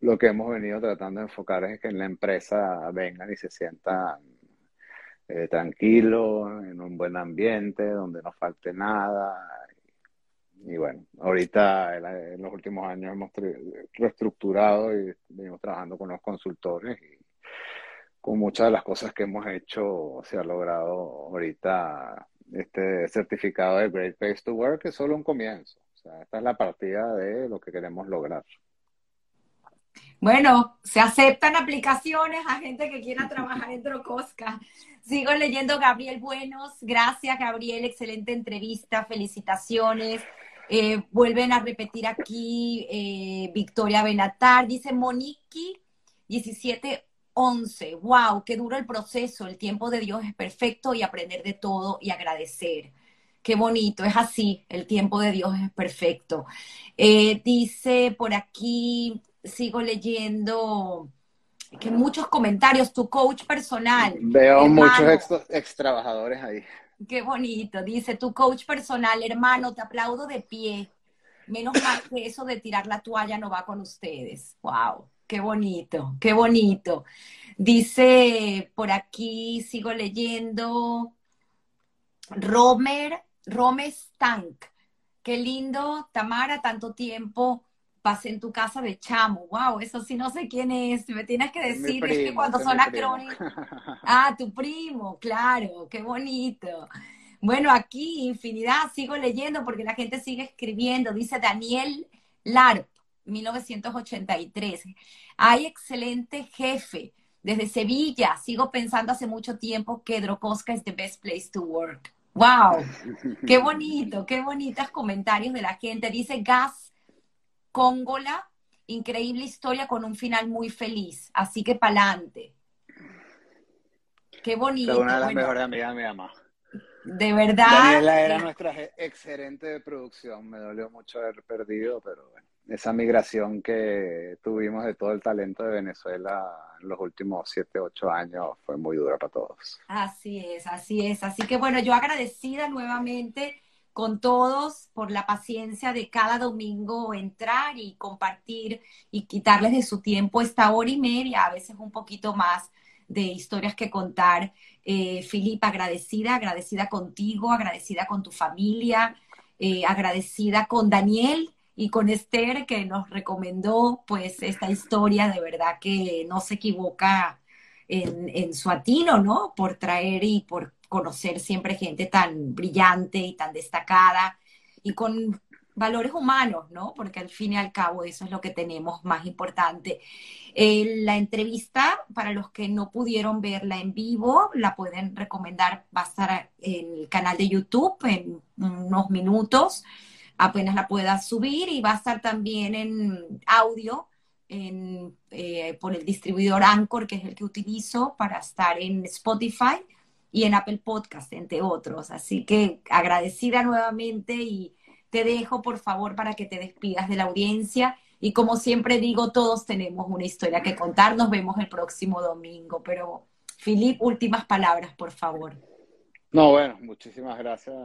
lo que hemos venido tratando de enfocar es que en la empresa vengan y se sientan eh, tranquilo, en un buen ambiente, donde no falte nada. Y, bueno, ahorita en, los últimos años hemos reestructurado y venimos trabajando con los consultores y con muchas de las cosas que hemos hecho se ha logrado ahorita este certificado de Great Place to Work, es solo un comienzo. Esta es la partida de lo que queremos lograr. Bueno, se aceptan aplicaciones a gente que quiera trabajar en Trocosca. Sigo leyendo Gabriel Buenos. Gracias, Gabriel. Excelente entrevista. Felicitaciones. Eh, vuelven a repetir aquí eh, Victoria Benatar. Dice Moniki 1711. Wow, qué duro el proceso. El tiempo de Dios es perfecto y aprender de todo y agradecer. Qué bonito, es así, el tiempo de Dios es perfecto. Eh, dice por aquí, sigo leyendo que muchos comentarios, tu coach personal. Veo muchos ex, trabajadores ahí. Qué bonito, dice tu coach personal, hermano, te aplaudo de pie. Menos mal que eso de tirar la toalla no va con ustedes. Wow, qué bonito, qué bonito. Dice por aquí, sigo leyendo. Romer, Romes Tank. Qué lindo, Tamara, tanto tiempo pasé en tu casa de chamo. Wow, eso sí no sé quién es. Me tienes que decir, es que cuando son acrónimos. Ah, tu primo, claro, qué bonito. Bueno, aquí infinidad, sigo leyendo porque la gente sigue escribiendo. Dice Daniel Larp, 1983. Hay excelente jefe. Desde Sevilla, sigo pensando hace mucho tiempo que Drocosca es the best place to work. ¡Wow! ¡Qué bonito! ¡Qué bonitos comentarios de la gente! Dice Gas Cóngola, increíble historia con un final muy feliz. Así que pa'lante. ¡Qué bonito! una de las mejores amigas de mi mamá. De verdad. Daniela era nuestra excelente de producción. Me dolió mucho haber perdido, pero bueno esa migración que tuvimos de todo el talento de Venezuela en los últimos siete, ocho años fue muy dura para todos. Así es, así es. Así que bueno, yo agradecida nuevamente con todos por la paciencia de cada domingo entrar y compartir y quitarles de su tiempo esta hora y media, a veces un poquito más de historias que contar. Eh, Filipa, agradecida, agradecida contigo, agradecida con tu familia, eh, agradecida con Daniel, y con Esther que nos recomendó pues esta historia de verdad que no se equivoca en, su atino, ¿no? Por traer y por conocer siempre gente tan brillante y tan destacada y con valores humanos, ¿no? Porque al fin y al cabo eso es lo que tenemos más importante. Eh, la entrevista, para los que no pudieron verla en vivo, la pueden recomendar, va a estar en el canal de YouTube en unos minutos apenas la pueda subir y va a estar también en audio en, eh, por el distribuidor Anchor, que es el que utilizo para estar en Spotify y en Apple Podcast, entre otros. Así que agradecida nuevamente y te dejo, por favor, para que te despidas de la audiencia. Y como siempre digo, todos tenemos una historia que contar. Nos vemos el próximo domingo. Pero, Filip, últimas palabras, por favor. No, bueno, muchísimas gracias,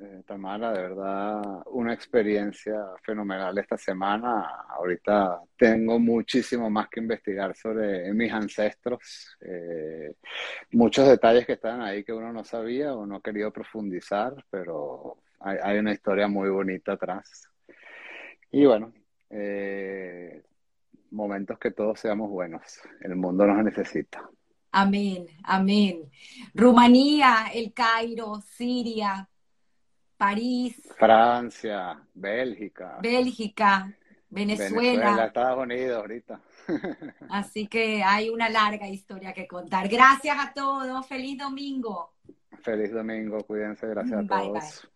eh, Tamara. De verdad, una experiencia fenomenal esta semana. Ahorita tengo muchísimo más que investigar sobre mis ancestros. Eh, muchos detalles que están ahí que uno no sabía o no ha querido profundizar, pero hay, una historia muy bonita atrás. Y bueno, eh, momentos que todos seamos buenos. El mundo nos necesita. Amén, amén. Rumanía, El Cairo, Siria, París. Francia, Bélgica. Bélgica, Venezuela. Estados Unidos ahorita. Así que hay una larga historia que contar. Gracias a todos. Feliz domingo. Feliz domingo. Cuídense. Gracias a todos.